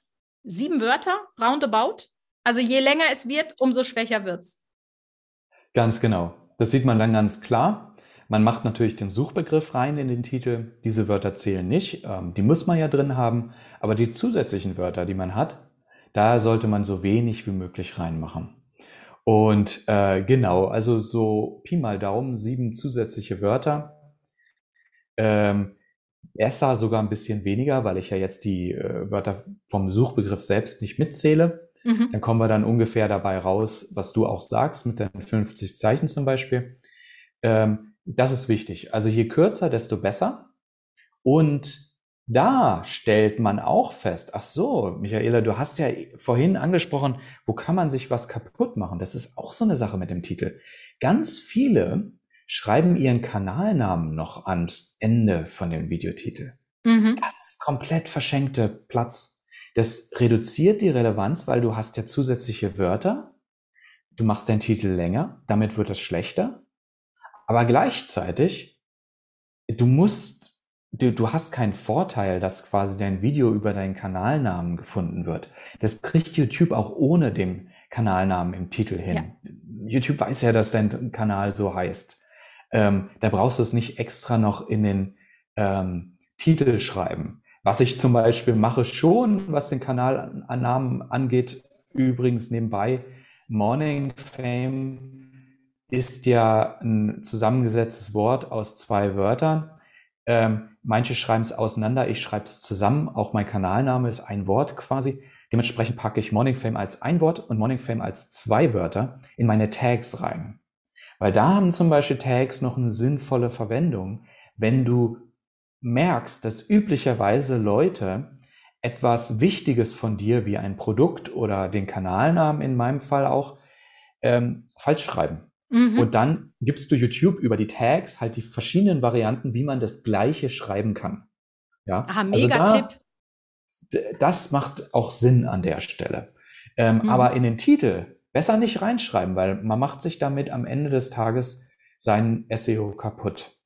A: Sieben Wörter, roundabout. Also je länger es wird, umso schwächer wird es.
B: Ganz genau. Das sieht man dann ganz klar. Man macht natürlich den Suchbegriff rein in den Titel. Diese Wörter zählen nicht. Ähm, die muss man ja drin haben. Aber die zusätzlichen Wörter, die man hat, da sollte man so wenig wie möglich reinmachen. Und äh, genau, also so Pi mal Daumen, sieben zusätzliche Wörter. Ähm, besser sogar ein bisschen weniger, weil ich ja jetzt die äh, Wörter vom Suchbegriff selbst nicht mitzähle. Mhm. Dann kommen wir dann ungefähr dabei raus, was du auch sagst, mit den 50 Zeichen zum Beispiel. Ähm, das ist wichtig. Also je kürzer, desto besser. Und da stellt man auch fest, ach so, Michaela, du hast ja vorhin angesprochen, wo kann man sich was kaputt machen? Das ist auch so eine Sache mit dem Titel. Ganz viele schreiben ihren Kanalnamen noch ans Ende von dem Videotitel. Mhm. Das ist komplett verschenkter Platz. Das reduziert die Relevanz, weil du hast ja zusätzliche Wörter. Du machst deinen Titel länger, damit wird es schlechter. Aber gleichzeitig, du musst, du, du hast keinen Vorteil, dass quasi dein Video über deinen Kanalnamen gefunden wird. Das kriegt YouTube auch ohne den Kanalnamen im Titel hin. Ja. YouTube weiß ja, dass dein Kanal so heißt. Ähm, da brauchst du es nicht extra noch in den ähm, Titel schreiben. Was ich zum Beispiel mache schon, was den Kanalnamen angeht, übrigens nebenbei, Morning Fame ist ja ein zusammengesetztes Wort aus zwei Wörtern. Ähm, manche schreiben es auseinander, ich schreibe es zusammen. Auch mein Kanalname ist ein Wort quasi. Dementsprechend packe ich Morning Fame als ein Wort und Morning Fame als zwei Wörter in meine Tags rein. Weil da haben zum Beispiel Tags noch eine sinnvolle Verwendung, wenn du merkst, dass üblicherweise Leute etwas Wichtiges von dir, wie ein Produkt oder den Kanalnamen in meinem Fall auch, ähm, falsch schreiben. Mhm. Und dann gibst du YouTube über die Tags halt die verschiedenen Varianten, wie man das Gleiche schreiben kann. Ja,
A: Aha, also mega also da, Tipp.
B: Das macht auch Sinn an der Stelle. Ähm, mhm. Aber in den Titel besser nicht reinschreiben, weil man macht sich damit am Ende des Tages sein SEO kaputt.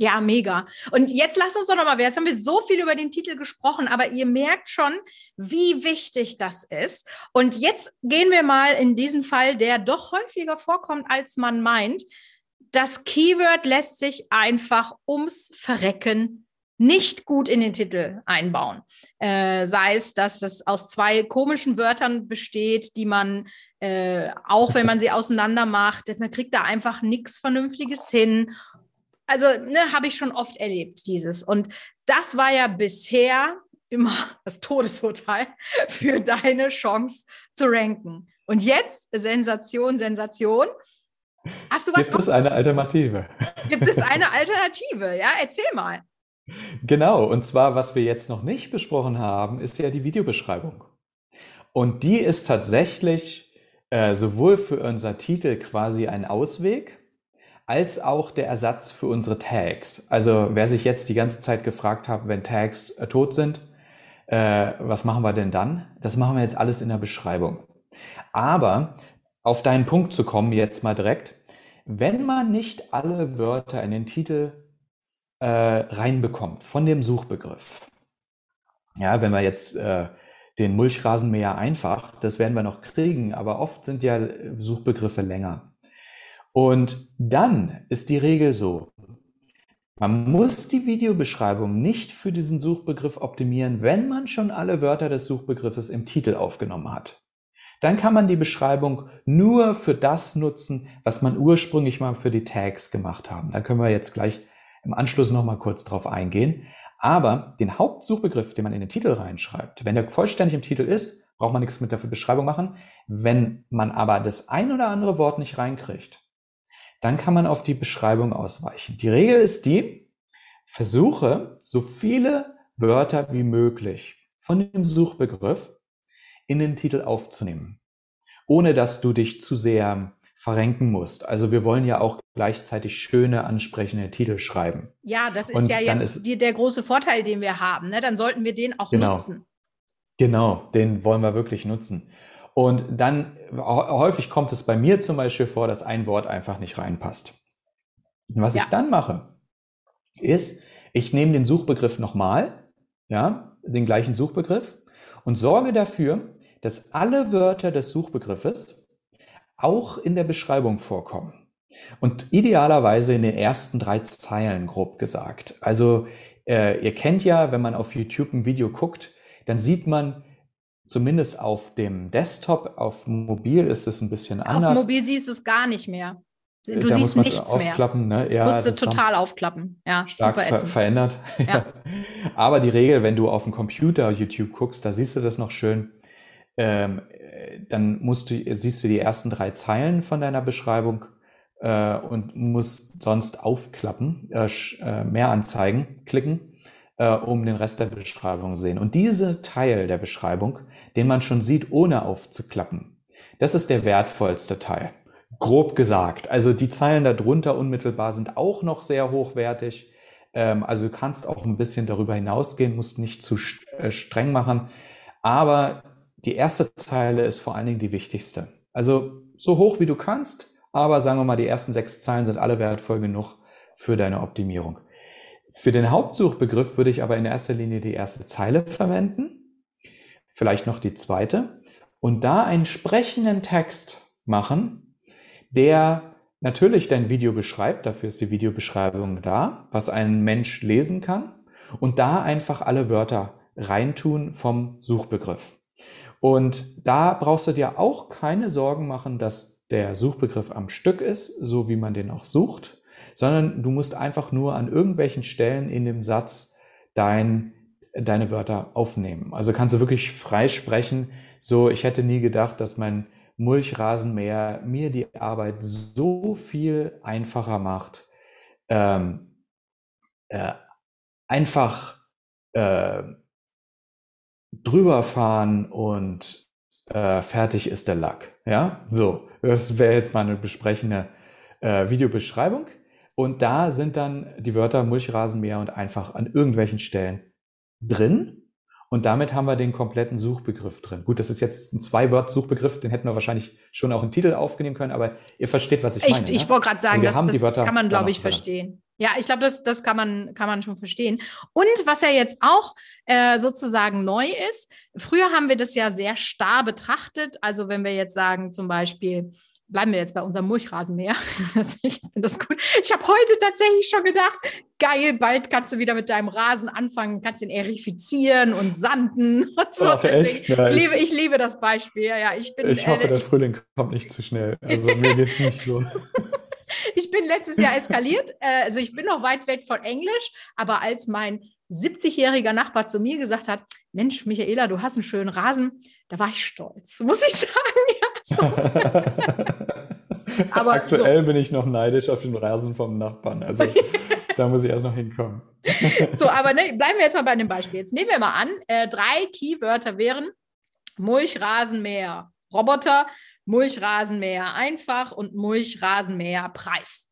A: Ja, mega. Und jetzt lasst uns doch nochmal, jetzt haben wir so viel über den Titel gesprochen, aber ihr merkt schon, wie wichtig das ist. Und jetzt gehen wir mal in diesen Fall, der doch häufiger vorkommt, als man meint. Das Keyword lässt sich einfach ums Verrecken nicht gut in den Titel einbauen. Äh, sei es, dass es aus zwei komischen Wörtern besteht, die man, äh, auch wenn man sie auseinander macht, man kriegt da einfach nichts Vernünftiges hin also ne, habe ich schon oft erlebt, dieses. Und das war ja bisher immer (laughs) das Todesurteil (laughs) für deine Chance zu ranken. Und jetzt, Sensation, Sensation.
B: Hast du was? Gibt es eine Alternative?
A: Gibt es eine (laughs) Alternative? Ja, erzähl mal.
B: Genau, und zwar, was wir jetzt noch nicht besprochen haben, ist ja die Videobeschreibung. Und die ist tatsächlich äh, sowohl für unser Titel quasi ein Ausweg, als auch der Ersatz für unsere Tags. Also wer sich jetzt die ganze Zeit gefragt hat, wenn Tags äh, tot sind, äh, was machen wir denn dann? Das machen wir jetzt alles in der Beschreibung. Aber auf deinen Punkt zu kommen, jetzt mal direkt, wenn man nicht alle Wörter in den Titel äh, reinbekommt von dem Suchbegriff, ja, wenn wir jetzt äh, den Mulchrasenmäher einfach, das werden wir noch kriegen, aber oft sind ja Suchbegriffe länger. Und dann ist die Regel so, man muss die Videobeschreibung nicht für diesen Suchbegriff optimieren, wenn man schon alle Wörter des Suchbegriffes im Titel aufgenommen hat. Dann kann man die Beschreibung nur für das nutzen, was man ursprünglich mal für die Tags gemacht haben. Da können wir jetzt gleich im Anschluss nochmal kurz drauf eingehen. Aber den Hauptsuchbegriff, den man in den Titel reinschreibt, wenn der vollständig im Titel ist, braucht man nichts mit der Beschreibung machen. Wenn man aber das ein oder andere Wort nicht reinkriegt, dann kann man auf die Beschreibung ausweichen. Die Regel ist die, versuche so viele Wörter wie möglich von dem Suchbegriff in den Titel aufzunehmen, ohne dass du dich zu sehr verrenken musst. Also wir wollen ja auch gleichzeitig schöne, ansprechende Titel schreiben.
A: Ja, das ist Und ja jetzt ist, die, der große Vorteil, den wir haben. Ne? Dann sollten wir den auch
B: genau,
A: nutzen.
B: Genau, den wollen wir wirklich nutzen. Und dann häufig kommt es bei mir zum Beispiel vor, dass ein Wort einfach nicht reinpasst. Und was ja. ich dann mache, ist, ich nehme den Suchbegriff nochmal, ja, den gleichen Suchbegriff und sorge dafür, dass alle Wörter des Suchbegriffes auch in der Beschreibung vorkommen. Und idealerweise in den ersten drei Zeilen, grob gesagt. Also äh, ihr kennt ja, wenn man auf YouTube ein Video guckt, dann sieht man zumindest auf dem Desktop, auf mobil ist es ein bisschen anders.
A: Auf mobil siehst du es gar nicht mehr.
B: Du da siehst nichts aufklappen,
A: mehr.
B: Ne? Ja,
A: Musst du total aufklappen. Ja,
B: stark ver verändert. Ja. (laughs) Aber die Regel, wenn du auf dem Computer YouTube guckst, da siehst du das noch schön. Ähm, dann musst du, siehst du die ersten drei Zeilen von deiner Beschreibung äh, und musst sonst aufklappen, äh, äh, mehr anzeigen, klicken, äh, um den Rest der Beschreibung zu sehen. Und dieser Teil der Beschreibung, den man schon sieht, ohne aufzuklappen, das ist der wertvollste Teil. Grob gesagt. Also die Zeilen darunter unmittelbar sind auch noch sehr hochwertig. Ähm, also du kannst auch ein bisschen darüber hinausgehen, musst nicht zu äh, streng machen. Aber die erste Zeile ist vor allen Dingen die wichtigste. Also so hoch wie du kannst, aber sagen wir mal, die ersten sechs Zeilen sind alle wertvoll genug für deine Optimierung. Für den Hauptsuchbegriff würde ich aber in erster Linie die erste Zeile verwenden, vielleicht noch die zweite und da einen sprechenden Text machen, der natürlich dein Video beschreibt, dafür ist die Videobeschreibung da, was ein Mensch lesen kann und da einfach alle Wörter reintun vom Suchbegriff. Und da brauchst du dir auch keine Sorgen machen, dass der Suchbegriff am Stück ist, so wie man den auch sucht, sondern du musst einfach nur an irgendwelchen Stellen in dem Satz dein, deine Wörter aufnehmen. Also kannst du wirklich frei sprechen. So, ich hätte nie gedacht, dass mein Mulchrasenmäher mir die Arbeit so viel einfacher macht. Ähm, äh, einfach äh, drüber fahren und äh, fertig ist der Lack. Ja, so, das wäre jetzt mal eine besprechende äh, Videobeschreibung. Und da sind dann die Wörter Mulchrasenmäher und einfach an irgendwelchen Stellen drin. Und damit haben wir den kompletten Suchbegriff drin. Gut, das ist jetzt ein Zwei-Wort-Suchbegriff, den hätten wir wahrscheinlich schon auch im Titel aufnehmen können, aber ihr versteht, was ich
A: Echt?
B: meine.
A: Ich, ich ne? wollte gerade sagen, also das, das kann man, glaube ich, verstehen. Ja, ich glaube, das, das kann, man, kann man schon verstehen. Und was ja jetzt auch äh, sozusagen neu ist, früher haben wir das ja sehr starr betrachtet. Also wenn wir jetzt sagen, zum Beispiel, bleiben wir jetzt bei unserem Mulchrasenmäher. (laughs) ich finde das gut. Ich habe heute tatsächlich schon gedacht, geil, bald kannst du wieder mit deinem Rasen anfangen, kannst ihn erifizieren und sanden (laughs) und so.
B: Ach, echt?
A: Ja, ich, liebe, ich liebe das Beispiel. Ja, ich, bin,
B: ich hoffe, äh, der Frühling kommt nicht zu schnell. Also (laughs) mir geht es nicht so.
A: ich bin letztes Jahr eskaliert. Äh, also ich bin noch weit weg von Englisch, aber als mein 70-jähriger Nachbar zu mir gesagt hat, Mensch, Michaela, du hast einen schönen Rasen, da war ich stolz, muss ich sagen. (laughs)
B: aber Aktuell so. bin ich noch neidisch auf den Rasen vom Nachbarn. Also (laughs) da muss ich erst noch hinkommen. (laughs)
A: so, aber ne, bleiben wir jetzt mal bei dem Beispiel. Jetzt nehmen wir mal an, äh, drei Keywörter wären Mulchrasenmäher Roboter, Mulchrasenmäher einfach und Mulchrasenmäher Preis.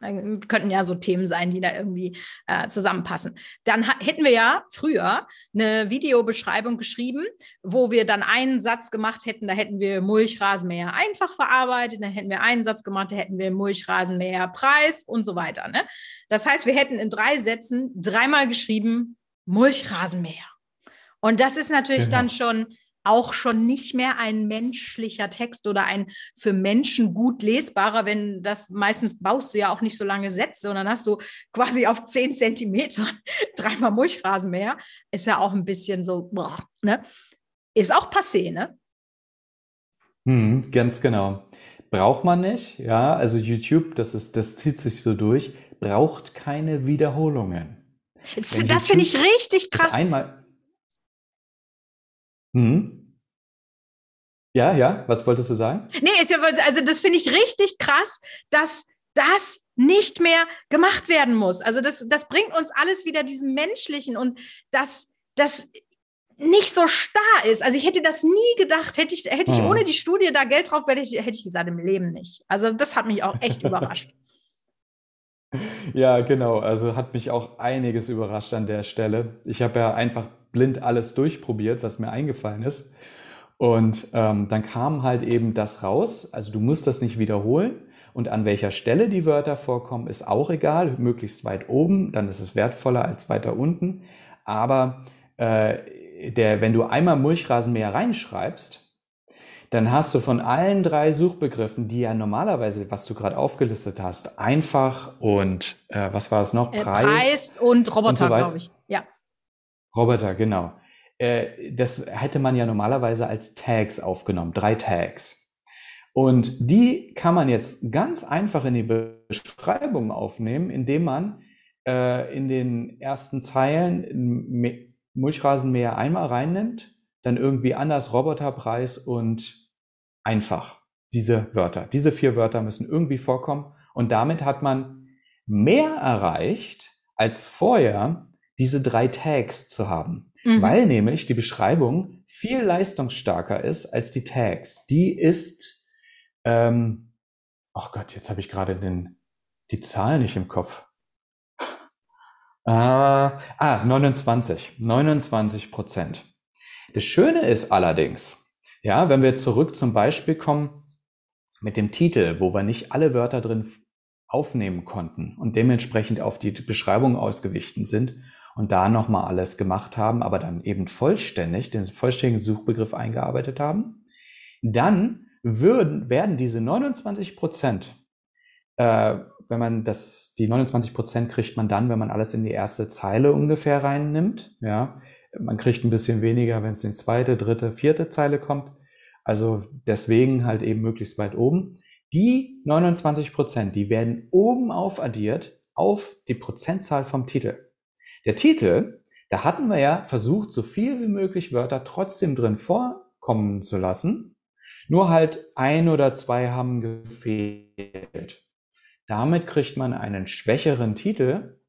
A: Dann könnten ja so Themen sein, die da irgendwie äh, zusammenpassen. Dann hätten wir ja früher eine Videobeschreibung geschrieben, wo wir dann einen Satz gemacht hätten, da hätten wir Mulchrasenmäher einfach verarbeitet, dann hätten wir einen Satz gemacht, da hätten wir Mulchrasenmäher Preis und so weiter. Ne? Das heißt, wir hätten in drei Sätzen dreimal geschrieben Mulchrasenmäher. Und das ist natürlich genau. dann schon auch schon nicht mehr ein menschlicher Text oder ein für Menschen gut lesbarer, wenn das meistens baust du ja auch nicht so lange Sätze, sondern hast du quasi auf zehn Zentimetern (laughs) dreimal Mulchrasen mehr. Ist ja auch ein bisschen so, boah, ne? Ist auch passé, ne?
B: Hm, ganz genau. Braucht man nicht, ja. Also YouTube, das ist, das zieht sich so durch, braucht keine Wiederholungen.
A: Das, das finde ich richtig krass.
B: Einmal, Mhm. Ja, ja, was wolltest du sagen?
A: Nee, also das finde ich richtig krass, dass das nicht mehr gemacht werden muss. Also das, das bringt uns alles wieder diesem Menschlichen und dass das nicht so starr ist. Also ich hätte das nie gedacht, hätte ich, hätte ich mhm. ohne die Studie da Geld drauf, hätte ich, hätte ich gesagt, im Leben nicht. Also das hat mich auch echt überrascht. (laughs) (laughs)
B: Ja, genau. Also hat mich auch einiges überrascht an der Stelle. Ich habe ja einfach blind alles durchprobiert, was mir eingefallen ist. Und ähm, dann kam halt eben das raus. Also du musst das nicht wiederholen. Und an welcher Stelle die Wörter vorkommen, ist auch egal. Möglichst weit oben, dann ist es wertvoller als weiter unten. Aber äh, der, wenn du einmal Mulchrasenmäher reinschreibst, dann hast du von allen drei Suchbegriffen, die ja normalerweise, was du gerade aufgelistet hast, einfach und äh, was war es noch?
A: Preis, äh, Preis und Roboter, und so glaube ich.
B: Roboter, genau. Äh, das hätte man ja normalerweise als Tags aufgenommen, drei Tags. Und die kann man jetzt ganz einfach in die Beschreibung aufnehmen, indem man äh, in den ersten Zeilen Mulchrasenmäher einmal reinnimmt, dann irgendwie anders Roboterpreis und einfach diese Wörter. Diese vier Wörter müssen irgendwie vorkommen und damit hat man mehr erreicht als vorher, diese drei Tags zu haben, mhm. weil nämlich die Beschreibung viel leistungsstarker ist als die Tags. Die ist, ähm, oh Gott, jetzt habe ich gerade den, die Zahl nicht im Kopf. Äh, ah, 29, 29 Prozent. Das Schöne ist allerdings, ja, wenn wir zurück zum Beispiel kommen mit dem Titel, wo wir nicht alle Wörter drin aufnehmen konnten und dementsprechend auf die Beschreibung ausgewichen sind und da nochmal alles gemacht haben, aber dann eben vollständig, den vollständigen Suchbegriff eingearbeitet haben, dann würden, werden diese 29 Prozent, äh, wenn man das, die 29 Prozent kriegt man dann, wenn man alles in die erste Zeile ungefähr reinnimmt, ja. Man kriegt ein bisschen weniger, wenn es in die zweite, dritte, vierte Zeile kommt. Also deswegen halt eben möglichst weit oben. Die 29 Prozent, die werden oben aufaddiert auf die Prozentzahl vom Titel. Der Titel, da hatten wir ja versucht, so viel wie möglich Wörter trotzdem drin vorkommen zu lassen. Nur halt ein oder zwei haben gefehlt. Damit kriegt man einen schwächeren Titel.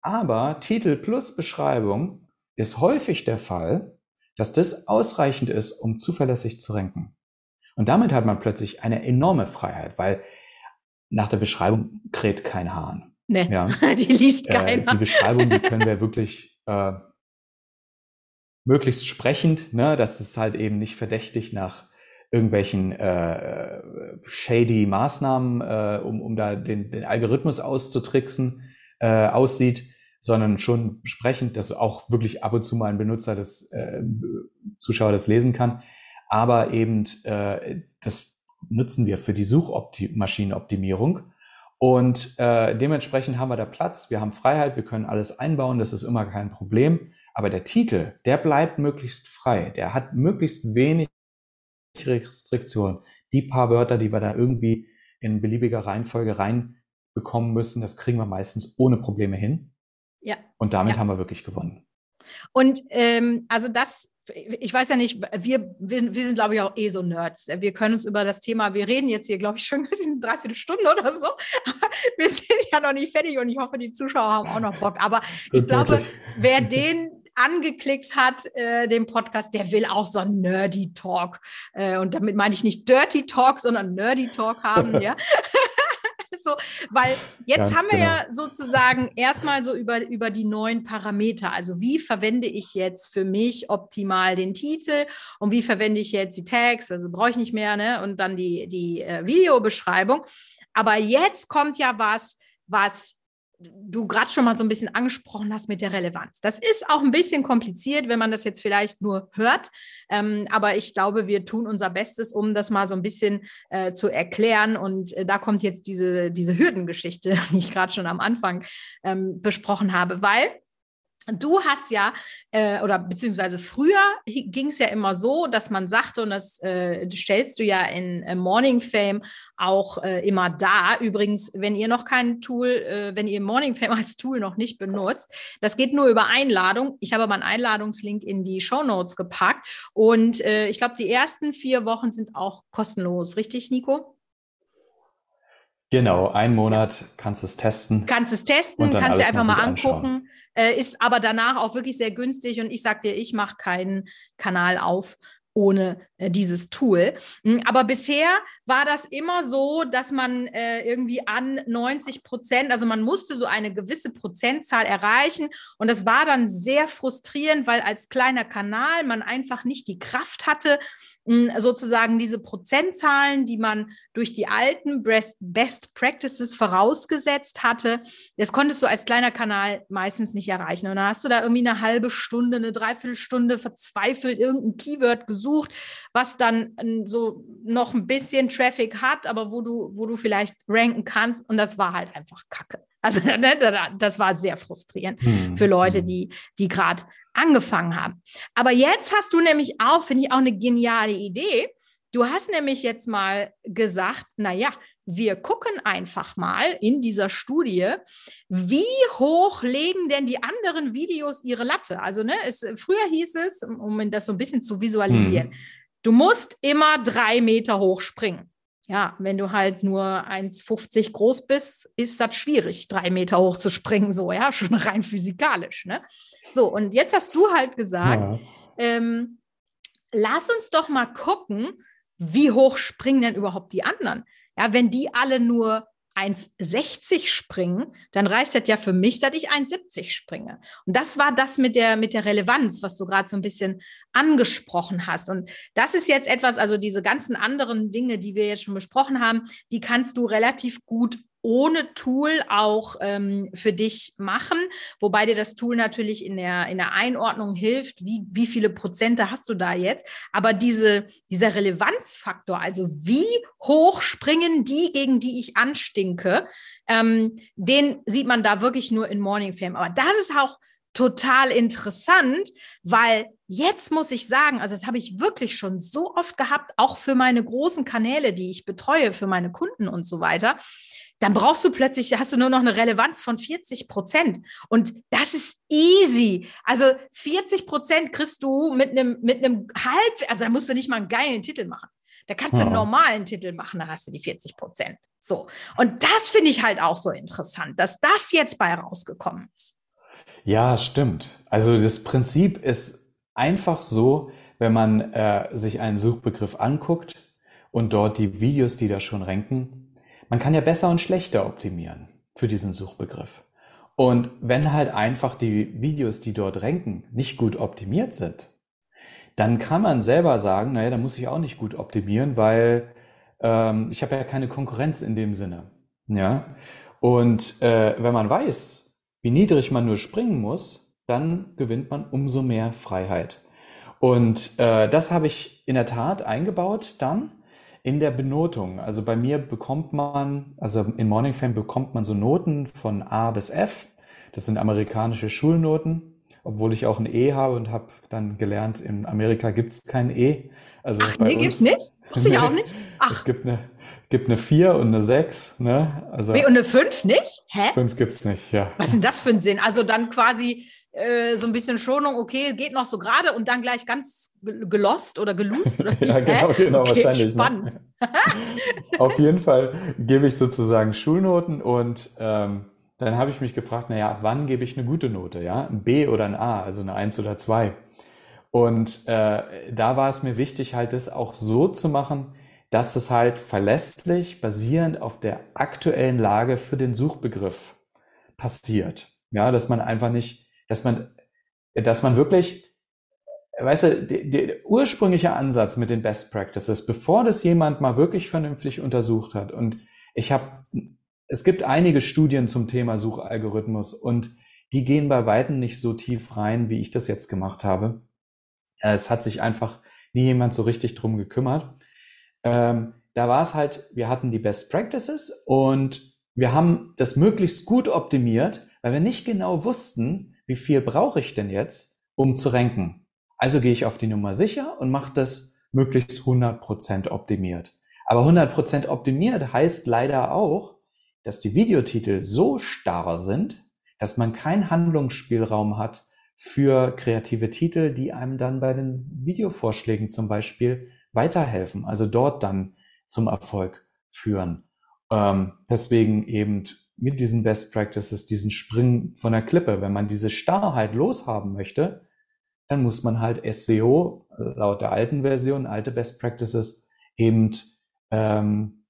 B: Aber Titel plus Beschreibung ist häufig der Fall, dass das ausreichend ist, um zuverlässig zu ranken. Und damit hat man plötzlich eine enorme Freiheit, weil nach der Beschreibung kräht kein Hahn.
A: Nee, ja. (laughs) die liest keiner.
B: Äh, die Beschreibung, die können wir wirklich äh, möglichst sprechend, ne, dass es halt eben nicht verdächtig nach irgendwelchen äh, shady Maßnahmen, äh, um, um da den, den Algorithmus auszutricksen, äh, aussieht, sondern schon sprechend, dass auch wirklich ab und zu mal ein Benutzer das äh, Zuschauer das lesen kann. Aber eben äh, das nutzen wir für die Suchmaschinenoptimierung und äh, dementsprechend haben wir da Platz, wir haben Freiheit, wir können alles einbauen, das ist immer kein Problem. Aber der Titel, der bleibt möglichst frei. Der hat möglichst wenig Restriktionen. Die paar Wörter, die wir da irgendwie in beliebiger Reihenfolge reinbekommen müssen, das kriegen wir meistens ohne Probleme hin.
A: Ja.
B: Und damit
A: ja.
B: haben wir wirklich gewonnen.
A: Und ähm, also das ich weiß ja nicht, wir, wir, wir sind, glaube ich, auch eh so Nerds. Wir können uns über das Thema, wir reden jetzt hier, glaube ich, schon (laughs) eine Dreiviertelstunde oder so. Aber wir sind ja noch nicht fertig und ich hoffe, die Zuschauer haben auch noch Bock. Aber ich glaube, wer den angeklickt hat, äh, den Podcast, der will auch so einen Nerdy Talk. Äh, und damit meine ich nicht Dirty Talk, sondern Nerdy Talk haben, (laughs) ja. (laughs) so, weil jetzt Ganz haben wir genau. ja sozusagen erstmal so über, über die neuen Parameter. Also wie verwende ich jetzt für mich optimal den Titel und wie verwende ich jetzt die Tags, also brauche ich nicht mehr, ne? Und dann die, die äh, Videobeschreibung. Aber jetzt kommt ja was, was du gerade schon mal so ein bisschen angesprochen hast mit der Relevanz. Das ist auch ein bisschen kompliziert, wenn man das jetzt vielleicht nur hört. Ähm, aber ich glaube, wir tun unser Bestes, um das mal so ein bisschen äh, zu erklären. Und äh, da kommt jetzt diese, diese Hürdengeschichte, (laughs) die ich gerade schon am Anfang ähm, besprochen habe, weil Du hast ja, äh, oder beziehungsweise früher ging es ja immer so, dass man sagte, und das äh, stellst du ja in äh, Morning Fame auch äh, immer da. Übrigens, wenn ihr noch kein Tool, äh, wenn ihr Morning Fame (laughs) als Tool noch nicht benutzt, das geht nur über Einladung. Ich habe aber einen Einladungslink in die Show Notes gepackt. Und äh, ich glaube, die ersten vier Wochen sind auch kostenlos, richtig, Nico?
B: Genau, einen Monat kannst du es testen.
A: Kannst es testen, kannst dir einfach mal angucken. Äh, ist aber danach auch wirklich sehr günstig und ich sag dir, ich mache keinen Kanal auf ohne äh, dieses Tool. Hm, aber bisher war das immer so, dass man äh, irgendwie an 90 Prozent, also man musste so eine gewisse Prozentzahl erreichen und das war dann sehr frustrierend, weil als kleiner Kanal man einfach nicht die Kraft hatte, sozusagen diese Prozentzahlen, die man durch die alten Best Practices vorausgesetzt hatte, das konntest du als kleiner Kanal meistens nicht erreichen. Und dann hast du da irgendwie eine halbe Stunde, eine Dreiviertelstunde verzweifelt irgendein Keyword gesucht, was dann so noch ein bisschen Traffic hat, aber wo du, wo du vielleicht ranken kannst. Und das war halt einfach Kacke. (laughs) Also ne, das war sehr frustrierend hm. für Leute, hm. die, die gerade angefangen haben. Aber jetzt hast du nämlich auch, finde ich, auch eine geniale Idee. Du hast nämlich jetzt mal gesagt, naja, wir gucken einfach mal in dieser Studie, wie hoch legen denn die anderen Videos ihre Latte? Also, ne, es, früher hieß es, um das so ein bisschen zu visualisieren, hm. du musst immer drei Meter hoch springen. Ja, wenn du halt nur 1,50 groß bist, ist das schwierig, drei Meter hoch zu springen, so, ja, schon rein physikalisch, ne? So, und jetzt hast du halt gesagt, ja. ähm, lass uns doch mal gucken, wie hoch springen denn überhaupt die anderen? Ja, wenn die alle nur 1,60 springen, dann reicht das ja für mich, dass ich 1,70 springe. Und das war das mit der, mit der Relevanz, was du gerade so ein bisschen angesprochen hast. Und das ist jetzt etwas, also diese ganzen anderen Dinge, die wir jetzt schon besprochen haben, die kannst du relativ gut ohne Tool auch ähm, für dich machen, wobei dir das Tool natürlich in der, in der Einordnung hilft, wie, wie viele Prozente hast du da jetzt. Aber diese, dieser Relevanzfaktor, also wie hoch springen die, gegen die ich anstinke, ähm, den sieht man da wirklich nur in Morning Fame. Aber das ist auch total interessant, weil jetzt muss ich sagen, also das habe ich wirklich schon so oft gehabt, auch für meine großen Kanäle, die ich betreue, für meine Kunden und so weiter dann brauchst du plötzlich, hast du nur noch eine Relevanz von 40 Prozent. Und das ist easy. Also 40 Prozent kriegst du mit einem, mit einem halb, also da musst du nicht mal einen geilen Titel machen. Da kannst du einen normalen Titel machen, da hast du die 40 Prozent. So. Und das finde ich halt auch so interessant, dass das jetzt bei rausgekommen ist.
B: Ja, stimmt. Also das Prinzip ist einfach so, wenn man äh, sich einen Suchbegriff anguckt und dort die Videos, die da schon ranken, man kann ja besser und schlechter optimieren für diesen Suchbegriff. Und wenn halt einfach die Videos, die dort ranken, nicht gut optimiert sind, dann kann man selber sagen, naja, da muss ich auch nicht gut optimieren, weil ähm, ich habe ja keine Konkurrenz in dem Sinne. Ja. Und äh, wenn man weiß, wie niedrig man nur springen muss, dann gewinnt man umso mehr Freiheit. Und äh, das habe ich in der Tat eingebaut dann in der Benotung, also bei mir bekommt man, also in Morning Fame bekommt man so Noten von A bis F. Das sind amerikanische Schulnoten, obwohl ich auch ein E habe und habe dann gelernt, in Amerika gibt es kein E.
A: Also Ach, bei nee, gibt es nicht? Wusste ich auch nicht. (laughs)
B: Ach. Es gibt eine, gibt eine 4 und eine 6. Ne?
A: Also, und eine 5 nicht?
B: Hä? 5 gibt es nicht, ja.
A: Was ist denn das für ein Sinn? Also dann quasi äh, so ein bisschen Schonung, okay, geht noch so gerade und dann gleich ganz gelost oder gelost? Oder (laughs)
B: ja, genau, genau, okay, wahrscheinlich. Ne? Spannend. Ne? (laughs) Auf jeden Fall gebe ich sozusagen Schulnoten und ähm, dann habe ich mich gefragt, naja, wann gebe ich eine gute Note, ja? Ein B oder ein A, also eine 1 oder 2. Und äh, da war es mir wichtig, halt das auch so zu machen, dass es halt verlässlich, basierend auf der aktuellen Lage für den Suchbegriff passiert. Ja, dass man einfach nicht, dass man, dass man wirklich, weißt du, der ursprüngliche Ansatz mit den Best Practices, bevor das jemand mal wirklich vernünftig untersucht hat und ich habe, es gibt einige Studien zum Thema Suchalgorithmus und die gehen bei Weitem nicht so tief rein, wie ich das jetzt gemacht habe. Es hat sich einfach nie jemand so richtig drum gekümmert. Ähm, da war es halt, wir hatten die Best Practices und wir haben das möglichst gut optimiert, weil wir nicht genau wussten, wie viel brauche ich denn jetzt, um zu ranken. Also gehe ich auf die Nummer sicher und mache das möglichst 100% optimiert. Aber 100% optimiert heißt leider auch, dass die Videotitel so starr sind, dass man keinen Handlungsspielraum hat für kreative Titel, die einem dann bei den Videovorschlägen zum Beispiel weiterhelfen, also dort dann zum Erfolg führen. Ähm, deswegen eben mit diesen Best Practices, diesen Springen von der Klippe, wenn man diese Starrheit loshaben möchte, dann muss man halt SEO, laut der alten Version, alte Best Practices, eben ähm,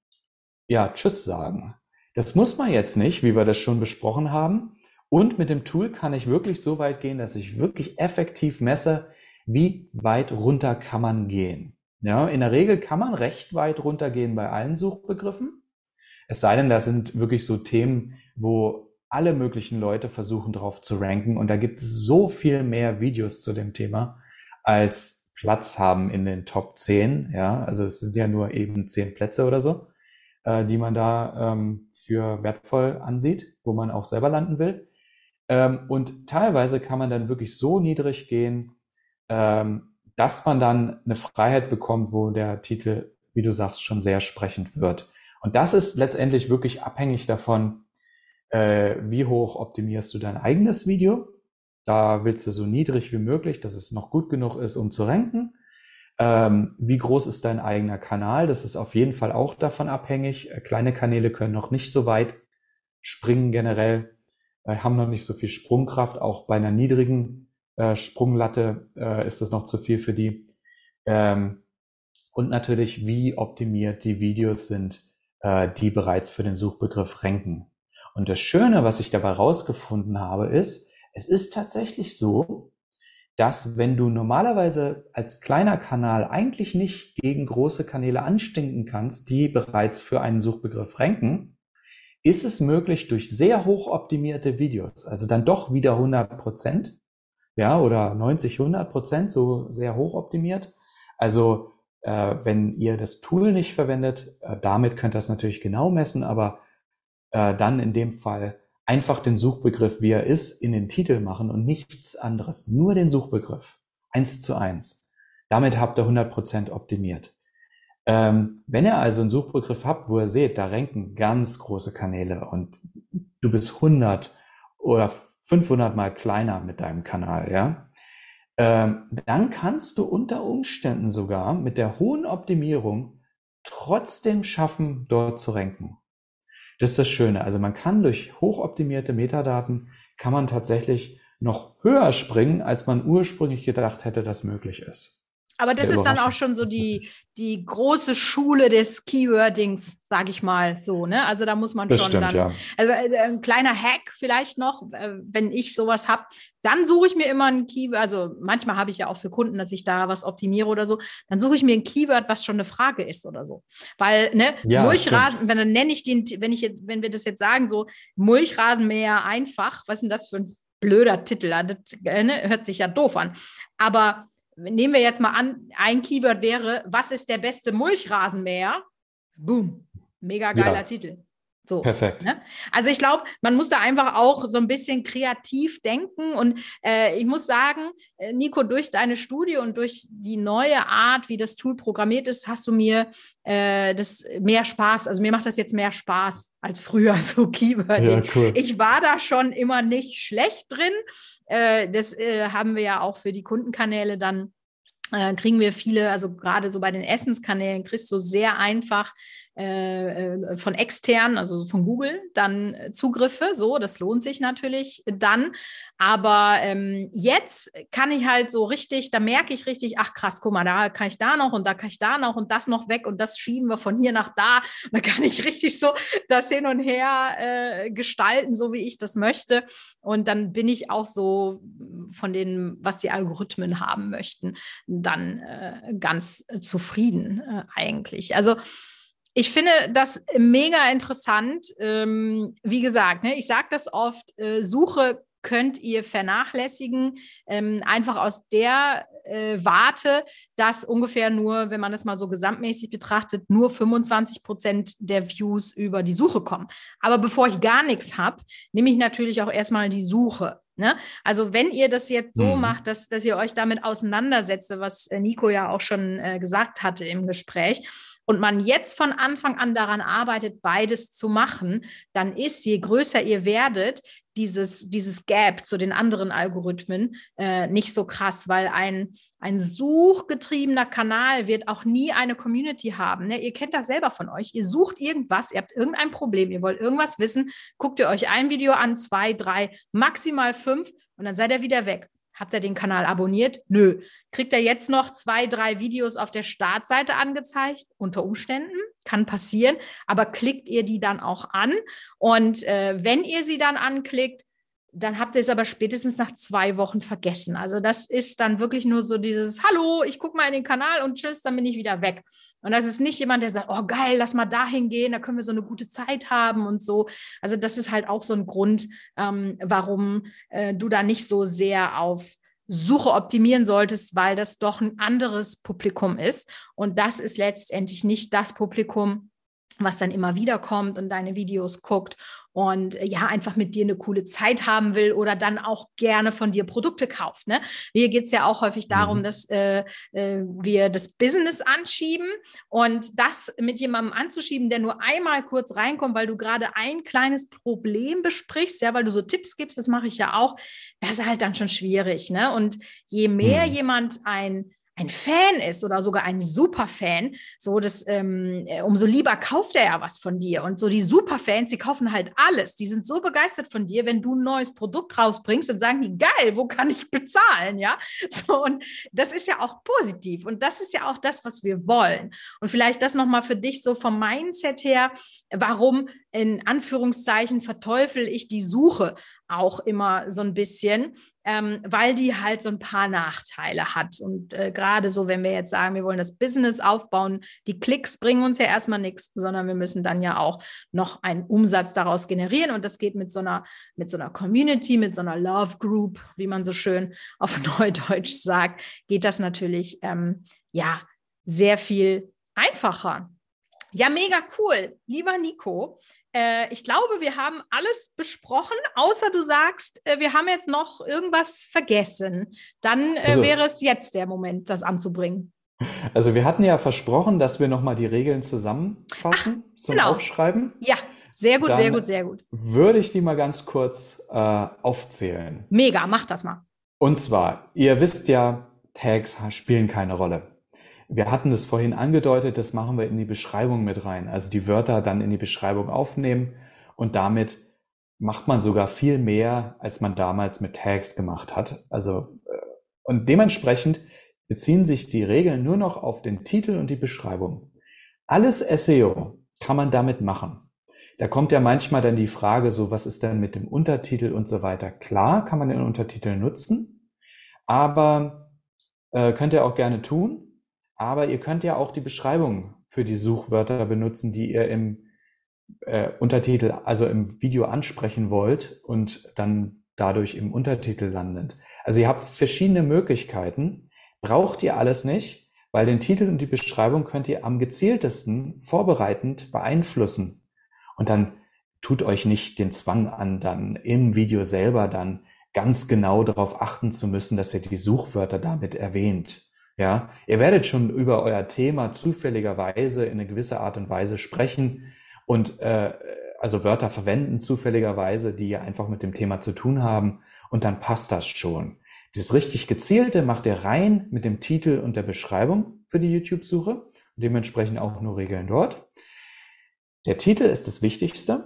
B: ja, Tschüss sagen. Das muss man jetzt nicht, wie wir das schon besprochen haben. Und mit dem Tool kann ich wirklich so weit gehen, dass ich wirklich effektiv messe, wie weit runter kann man gehen. Ja, in der Regel kann man recht weit runtergehen bei allen Suchbegriffen. Es sei denn, das sind wirklich so Themen, wo alle möglichen Leute versuchen drauf zu ranken. Und da gibt es so viel mehr Videos zu dem Thema, als Platz haben in den Top 10. Ja, also es sind ja nur eben 10 Plätze oder so, äh, die man da ähm, für wertvoll ansieht, wo man auch selber landen will. Ähm, und teilweise kann man dann wirklich so niedrig gehen, ähm, dass man dann eine Freiheit bekommt, wo der Titel, wie du sagst, schon sehr sprechend wird. Und das ist letztendlich wirklich abhängig davon, äh, wie hoch optimierst du dein eigenes Video. Da willst du so niedrig wie möglich, dass es noch gut genug ist, um zu ranken. Ähm, wie groß ist dein eigener Kanal? Das ist auf jeden Fall auch davon abhängig. Äh, kleine Kanäle können noch nicht so weit springen generell, äh, haben noch nicht so viel Sprungkraft. Auch bei einer niedrigen äh, Sprunglatte äh, ist das noch zu viel für die. Ähm, und natürlich, wie optimiert die Videos sind, äh, die bereits für den Suchbegriff ranken. Und das Schöne, was ich dabei rausgefunden habe, ist, es ist tatsächlich so, dass wenn du normalerweise als kleiner Kanal eigentlich nicht gegen große Kanäle anstinken kannst, die bereits für einen Suchbegriff ranken, ist es möglich durch sehr hoch optimierte Videos, also dann doch wieder 100 Prozent, ja, oder 90, 100 Prozent, so sehr hoch optimiert. Also äh, wenn ihr das Tool nicht verwendet, äh, damit könnt ihr das natürlich genau messen, aber äh, dann in dem Fall einfach den Suchbegriff, wie er ist, in den Titel machen und nichts anderes. Nur den Suchbegriff. Eins zu eins. Damit habt ihr 100 Prozent optimiert. Ähm, wenn ihr also einen Suchbegriff habt, wo ihr seht, da ranken ganz große Kanäle und du bist 100 oder 500 mal kleiner mit deinem Kanal, ja, dann kannst du unter Umständen sogar mit der hohen Optimierung trotzdem schaffen, dort zu ranken. Das ist das Schöne. Also man kann durch hochoptimierte Metadaten kann man tatsächlich noch höher springen, als man ursprünglich gedacht hätte, dass möglich ist.
A: Aber das ist dann auch schon so die, die große Schule des Keywordings, sage ich mal so. Ne? Also da muss man das schon stimmt, dann. Ja. Also äh, ein kleiner Hack vielleicht noch, äh, wenn ich sowas habe, dann suche ich mir immer ein Keyword. Also manchmal habe ich ja auch für Kunden, dass ich da was optimiere oder so. Dann suche ich mir ein Keyword, was schon eine Frage ist oder so. Weil, ne, ja, Mulchrasen, wenn dann nenne ich den, wenn ich, wenn wir das jetzt sagen, so Mulchrasenmäher einfach, was ist denn das für ein blöder Titel? Das äh, ne, hört sich ja doof an. Aber nehmen wir jetzt mal an, ein Keyword wäre, was ist der beste Mulchrasenmäher? Boom, mega geiler ja. Titel. So,
B: Perfekt. Ne?
A: Also ich glaube, man muss da einfach auch so ein bisschen kreativ denken. Und äh, ich muss sagen, äh, Nico, durch deine Studie und durch die neue Art, wie das Tool programmiert ist, hast du mir äh, das mehr Spaß. Also mir macht das jetzt mehr Spaß als früher (laughs) so Keywording. Ja, cool. Ich war da schon immer nicht schlecht drin. Äh, das äh, haben wir ja auch für die Kundenkanäle dann äh, kriegen wir viele, also gerade so bei den Essenskanälen, kriegst du sehr einfach äh, äh, von extern, also von Google, dann Zugriffe. So, das lohnt sich natürlich dann. Aber ähm, jetzt kann ich halt so richtig, da merke ich richtig, ach krass, guck mal, da kann ich da noch und da kann ich da noch und das noch weg und das schieben wir von hier nach da. (laughs) Da kann ich richtig so das hin und her äh, gestalten, so wie ich das möchte. Und dann bin ich auch so von dem, was die Algorithmen haben möchten, dann äh, ganz zufrieden äh, eigentlich. Also ich finde das mega interessant. Ähm, wie gesagt, ne, ich sage das oft, äh, Suche könnt ihr vernachlässigen, ähm, einfach aus der äh, Warte, dass ungefähr nur, wenn man das mal so gesamtmäßig betrachtet, nur 25 Prozent der Views über die Suche kommen. Aber bevor ich gar nichts habe, nehme ich natürlich auch erstmal die Suche. Ne? Also wenn ihr das jetzt so mhm. macht, dass, dass ihr euch damit auseinandersetzt, was äh, Nico ja auch schon äh, gesagt hatte im Gespräch, und man jetzt von Anfang an daran arbeitet, beides zu machen, dann ist, je größer ihr werdet, dieses, dieses Gap zu den anderen Algorithmen äh, nicht so krass, weil ein, ein suchgetriebener Kanal wird auch nie eine Community haben. Ne? Ihr kennt das selber von euch. Ihr sucht irgendwas, ihr habt irgendein Problem, ihr wollt irgendwas wissen, guckt ihr euch ein Video an, zwei, drei, maximal fünf und dann seid ihr wieder weg. Habt ihr den Kanal abonniert? Nö. Kriegt er jetzt noch zwei, drei Videos auf der Startseite angezeigt? Unter Umständen. Kann passieren. Aber klickt ihr die dann auch an? Und äh, wenn ihr sie dann anklickt, dann habt ihr es aber spätestens nach zwei Wochen vergessen. Also das ist dann wirklich nur so dieses Hallo, ich gucke mal in den Kanal und tschüss, dann bin ich wieder weg. Und das ist nicht jemand, der sagt, oh geil, lass mal dahin gehen, da können wir so eine gute Zeit haben und so. Also das ist halt auch so ein Grund, ähm, warum äh, du da nicht so sehr auf Suche optimieren solltest, weil das doch ein anderes Publikum ist. Und das ist letztendlich nicht das Publikum, was dann immer wieder kommt und deine Videos guckt und äh, ja, einfach mit dir eine coole Zeit haben will oder dann auch gerne von dir Produkte kauft. Ne? Hier geht es ja auch häufig darum, mhm. dass äh, äh, wir das Business anschieben und das mit jemandem anzuschieben, der nur einmal kurz reinkommt, weil du gerade ein kleines Problem besprichst, ja, weil du so Tipps gibst, das mache ich ja auch, das ist halt dann schon schwierig. Ne? Und je mehr mhm. jemand ein ein Fan ist oder sogar ein Superfan, so das, ähm, äh, umso lieber kauft er ja was von dir. Und so die Superfans, die kaufen halt alles. Die sind so begeistert von dir, wenn du ein neues Produkt rausbringst und sagen die, geil, wo kann ich bezahlen? Ja, (laughs) so und das ist ja auch positiv und das ist ja auch das, was wir wollen. Und vielleicht das nochmal für dich so vom Mindset her, warum in Anführungszeichen verteufel ich die Suche auch immer so ein bisschen, ähm, weil die halt so ein paar Nachteile hat. Und äh, gerade so, wenn wir jetzt sagen, wir wollen das Business aufbauen, die Klicks bringen uns ja erstmal nichts, sondern wir müssen dann ja auch noch einen Umsatz daraus generieren. Und das geht mit so einer, mit so einer Community, mit so einer Love Group, wie man so schön auf (laughs) Neudeutsch sagt, geht das natürlich ähm, ja sehr viel einfacher. Ja, mega cool. Lieber Nico, äh, ich glaube, wir haben alles besprochen, außer du sagst, äh, wir haben jetzt noch irgendwas vergessen. Dann äh, also, wäre es jetzt der Moment, das anzubringen.
B: Also wir hatten ja versprochen, dass wir nochmal die Regeln zusammenfassen Ach, zum genau. Aufschreiben.
A: Ja, sehr gut, Dann sehr gut, sehr gut.
B: Würde ich die mal ganz kurz äh, aufzählen.
A: Mega, mach das mal.
B: Und zwar, ihr wisst ja, Tags spielen keine Rolle. Wir hatten das vorhin angedeutet, das machen wir in die Beschreibung mit rein. Also die Wörter dann in die Beschreibung aufnehmen und damit macht man sogar viel mehr, als man damals mit Tags gemacht hat. Also, äh, und dementsprechend beziehen sich die Regeln nur noch auf den Titel und die Beschreibung. Alles SEO kann man damit machen. Da kommt ja manchmal dann die Frage, so was ist denn mit dem Untertitel und so weiter. Klar kann man den Untertitel nutzen, aber äh, könnt ihr auch gerne tun. Aber ihr könnt ja auch die Beschreibung für die Suchwörter benutzen, die ihr im äh, Untertitel, also im Video ansprechen wollt und dann dadurch im Untertitel landet. Also ihr habt verschiedene Möglichkeiten, braucht ihr alles nicht, weil den Titel und die Beschreibung könnt ihr am gezieltesten vorbereitend beeinflussen. Und dann tut euch nicht den Zwang an, dann im Video selber dann ganz genau darauf achten zu müssen, dass ihr die Suchwörter damit erwähnt. Ja, ihr werdet schon über euer Thema zufälligerweise in eine gewisse Art und Weise sprechen und äh, also Wörter verwenden zufälligerweise, die ja einfach mit dem Thema zu tun haben und dann passt das schon. Das richtig gezielte macht ihr rein mit dem Titel und der Beschreibung für die YouTube-Suche. Dementsprechend auch nur Regeln dort. Der Titel ist das Wichtigste.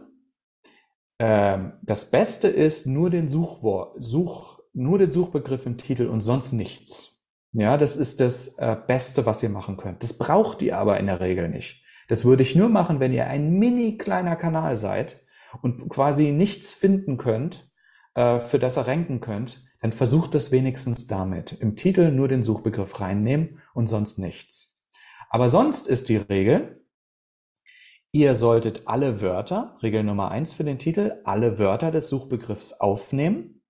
B: Ähm, das Beste ist nur den Suchwort, Such, nur den Suchbegriff im Titel und sonst nichts. Ja, das ist das äh, Beste, was ihr machen könnt. Das braucht ihr aber in der Regel nicht. Das würde ich nur machen, wenn ihr ein mini kleiner Kanal seid und quasi nichts finden könnt, äh, für das ihr ranken könnt, dann versucht es wenigstens damit. Im Titel nur den Suchbegriff reinnehmen und sonst nichts. Aber sonst ist die Regel, ihr solltet alle Wörter, Regel Nummer eins für den Titel, alle Wörter des Suchbegriffs aufnehmen.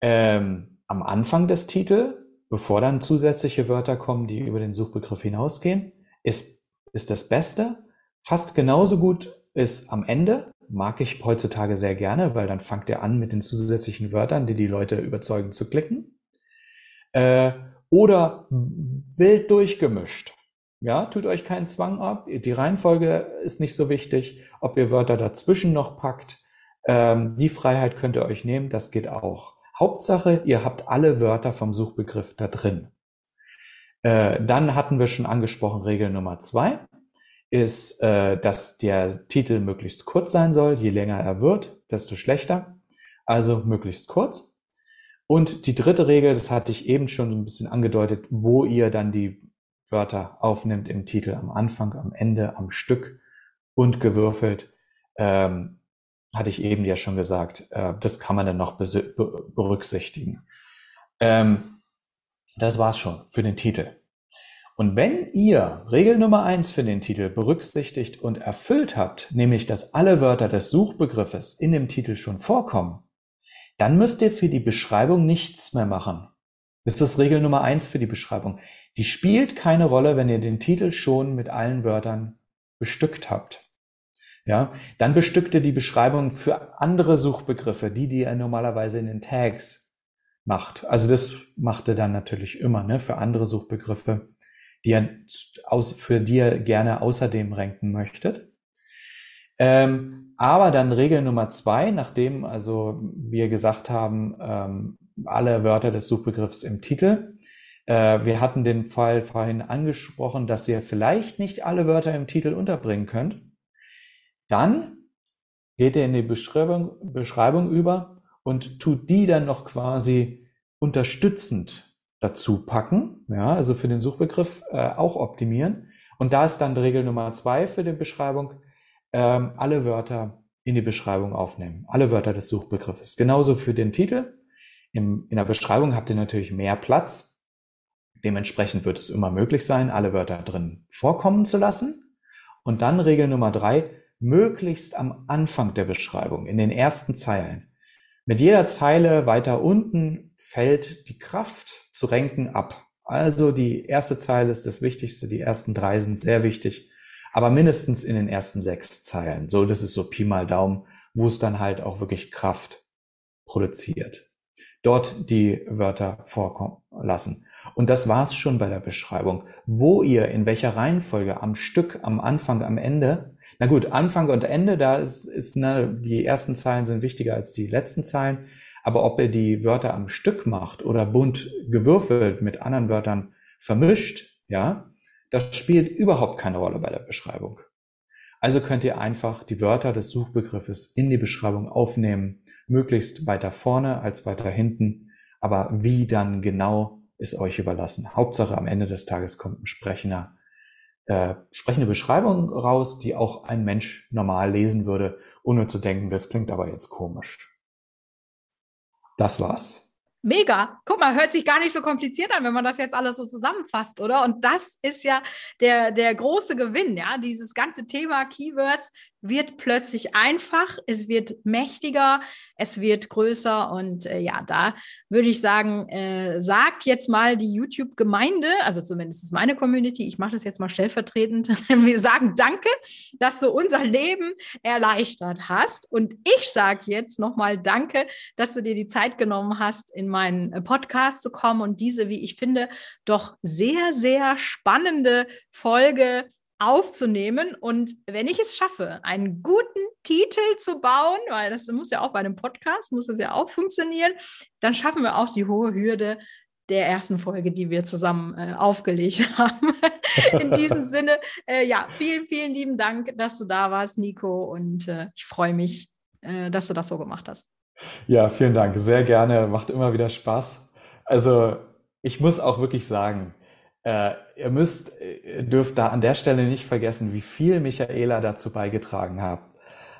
B: Ähm, am Anfang des Titels, bevor dann zusätzliche Wörter kommen, die über den Suchbegriff hinausgehen, ist, ist das Beste. Fast genauso gut ist am Ende, mag ich heutzutage sehr gerne, weil dann fangt ihr an mit den zusätzlichen Wörtern, die die Leute überzeugen zu klicken. Äh, oder wild durchgemischt. Ja, tut euch keinen Zwang ab. Die Reihenfolge ist nicht so wichtig. Ob ihr Wörter dazwischen noch packt, ähm, die Freiheit könnt ihr euch nehmen. Das geht auch. Hauptsache, ihr habt alle Wörter vom Suchbegriff da drin. Äh, dann hatten wir schon angesprochen Regel Nummer zwei ist, äh, dass der Titel möglichst kurz sein soll. Je länger er wird, desto schlechter. Also möglichst kurz. Und die dritte Regel, das hatte ich eben schon ein bisschen angedeutet, wo ihr dann die Wörter aufnimmt im Titel am Anfang, am Ende, am Stück und gewürfelt. Ähm, hatte ich eben ja schon gesagt. Äh, das kann man dann noch berücksichtigen. Ähm, das war's schon für den Titel. Und wenn ihr Regel Nummer eins für den Titel berücksichtigt und erfüllt habt, nämlich dass alle Wörter des Suchbegriffes in dem Titel schon vorkommen, dann müsst ihr für die Beschreibung nichts mehr machen. Das ist Regel Nummer eins für die Beschreibung. Die spielt keine Rolle, wenn ihr den Titel schon mit allen Wörtern bestückt habt. Ja, dann bestückt ihr die Beschreibung für andere Suchbegriffe, die, die ihr normalerweise in den Tags macht. Also das macht ihr dann natürlich immer, ne, für andere Suchbegriffe die ihr aus, für die ihr gerne außerdem ranken möchtet. Ähm, aber dann Regel Nummer zwei, nachdem also wir gesagt haben, ähm, alle Wörter des Suchbegriffs im Titel. Äh, wir hatten den Fall vorhin angesprochen, dass ihr vielleicht nicht alle Wörter im Titel unterbringen könnt. Dann geht ihr in die Beschreibung, Beschreibung über und tut die dann noch quasi unterstützend dazu packen, ja, also für den Suchbegriff äh, auch optimieren. Und da ist dann Regel Nummer zwei für die Beschreibung, ähm, alle Wörter in die Beschreibung aufnehmen, alle Wörter des Suchbegriffes. Genauso für den Titel. Im, in der Beschreibung habt ihr natürlich mehr Platz. Dementsprechend wird es immer möglich sein, alle Wörter drin vorkommen zu lassen. Und dann Regel Nummer drei, möglichst am Anfang der Beschreibung, in den ersten Zeilen. Mit jeder Zeile weiter unten fällt die Kraft zu ranken ab. Also die erste Zeile ist das Wichtigste, die ersten drei sind sehr wichtig, aber mindestens in den ersten sechs Zeilen. So, das ist so Pi mal Daumen, wo es dann halt auch wirklich Kraft produziert. Dort die Wörter vorkommen lassen. Und das war's schon bei der Beschreibung. Wo ihr in welcher Reihenfolge am Stück, am Anfang, am Ende na gut, Anfang und Ende, da ist, ist ne, die ersten Zeilen sind wichtiger als die letzten Zeilen. Aber ob ihr die Wörter am Stück macht oder bunt gewürfelt mit anderen Wörtern vermischt, ja, das spielt überhaupt keine Rolle bei der Beschreibung. Also könnt ihr einfach die Wörter des Suchbegriffes in die Beschreibung aufnehmen, möglichst weiter vorne als weiter hinten. Aber wie dann genau ist euch überlassen. Hauptsache am Ende des Tages kommt ein sprechender äh, sprechende Beschreibung raus, die auch ein Mensch normal lesen würde, ohne zu denken, das klingt aber jetzt komisch. Das war's.
A: Mega. Guck mal, hört sich gar nicht so kompliziert an, wenn man das jetzt alles so zusammenfasst, oder? Und das ist ja der, der große Gewinn, ja. Dieses ganze Thema Keywords wird plötzlich einfach, es wird mächtiger, es wird größer und äh, ja, da würde ich sagen, äh, sagt jetzt mal die YouTube-Gemeinde, also zumindest ist meine Community, ich mache das jetzt mal stellvertretend, (laughs) wir sagen danke, dass du unser Leben erleichtert hast. Und ich sage jetzt nochmal danke, dass du dir die Zeit genommen hast, in meinen äh, Podcast zu kommen und diese, wie ich finde, doch sehr, sehr spannende Folge aufzunehmen. Und wenn ich es schaffe, einen guten Titel zu bauen, weil das muss ja auch bei einem Podcast, muss das ja auch funktionieren, dann schaffen wir auch die hohe Hürde der ersten Folge, die wir zusammen äh, aufgelegt (laughs) haben. In diesem (laughs) Sinne, äh, ja, vielen, vielen lieben Dank, dass du da warst, Nico. Und äh, ich freue mich, äh, dass du das so gemacht hast.
B: Ja, vielen Dank. Sehr gerne. Macht immer wieder Spaß. Also, ich muss auch wirklich sagen, äh, ihr müsst, ihr dürft da an der Stelle nicht vergessen, wie viel Michaela dazu beigetragen hat.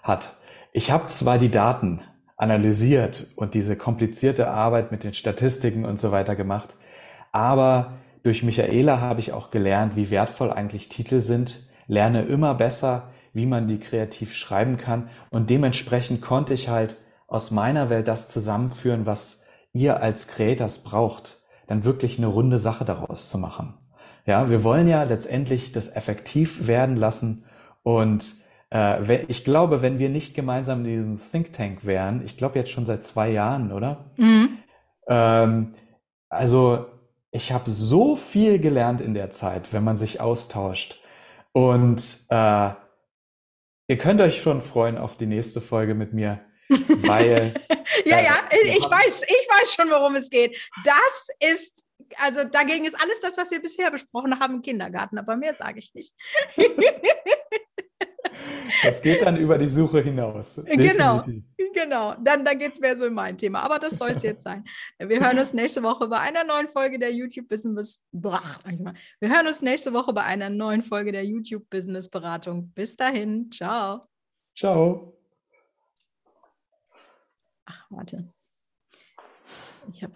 B: hat. Ich habe zwar die Daten analysiert und diese komplizierte Arbeit mit den Statistiken und so weiter gemacht. Aber durch Michaela habe ich auch gelernt, wie wertvoll eigentlich Titel sind, lerne immer besser, wie man die kreativ schreiben kann und dementsprechend konnte ich halt aus meiner Welt das zusammenführen, was ihr als Creators braucht, dann wirklich eine runde Sache daraus zu machen. Ja, wir wollen ja letztendlich das effektiv werden lassen und äh, ich glaube, wenn wir nicht gemeinsam in diesem Think Tank wären, ich glaube jetzt schon seit zwei Jahren, oder? Mhm. Ähm, also ich habe so viel gelernt in der Zeit, wenn man sich austauscht. Und äh, ihr könnt euch schon freuen auf die nächste Folge mit mir, weil. (laughs)
A: ja, ja, ich weiß, ich weiß schon, worum es geht. Das ist, also dagegen ist alles das, was wir bisher besprochen haben im Kindergarten, aber mehr sage ich nicht. (laughs)
B: Das geht dann über die Suche hinaus.
A: Genau, genau. Dann, dann geht es mehr so in mein Thema. Aber das soll es jetzt sein. Wir hören uns nächste Woche bei einer neuen Folge der YouTube Business. Brach, Wir hören uns nächste Woche bei einer neuen Folge der YouTube Business Beratung. Bis dahin. Ciao.
B: Ciao.
A: Ach, warte. Ich habe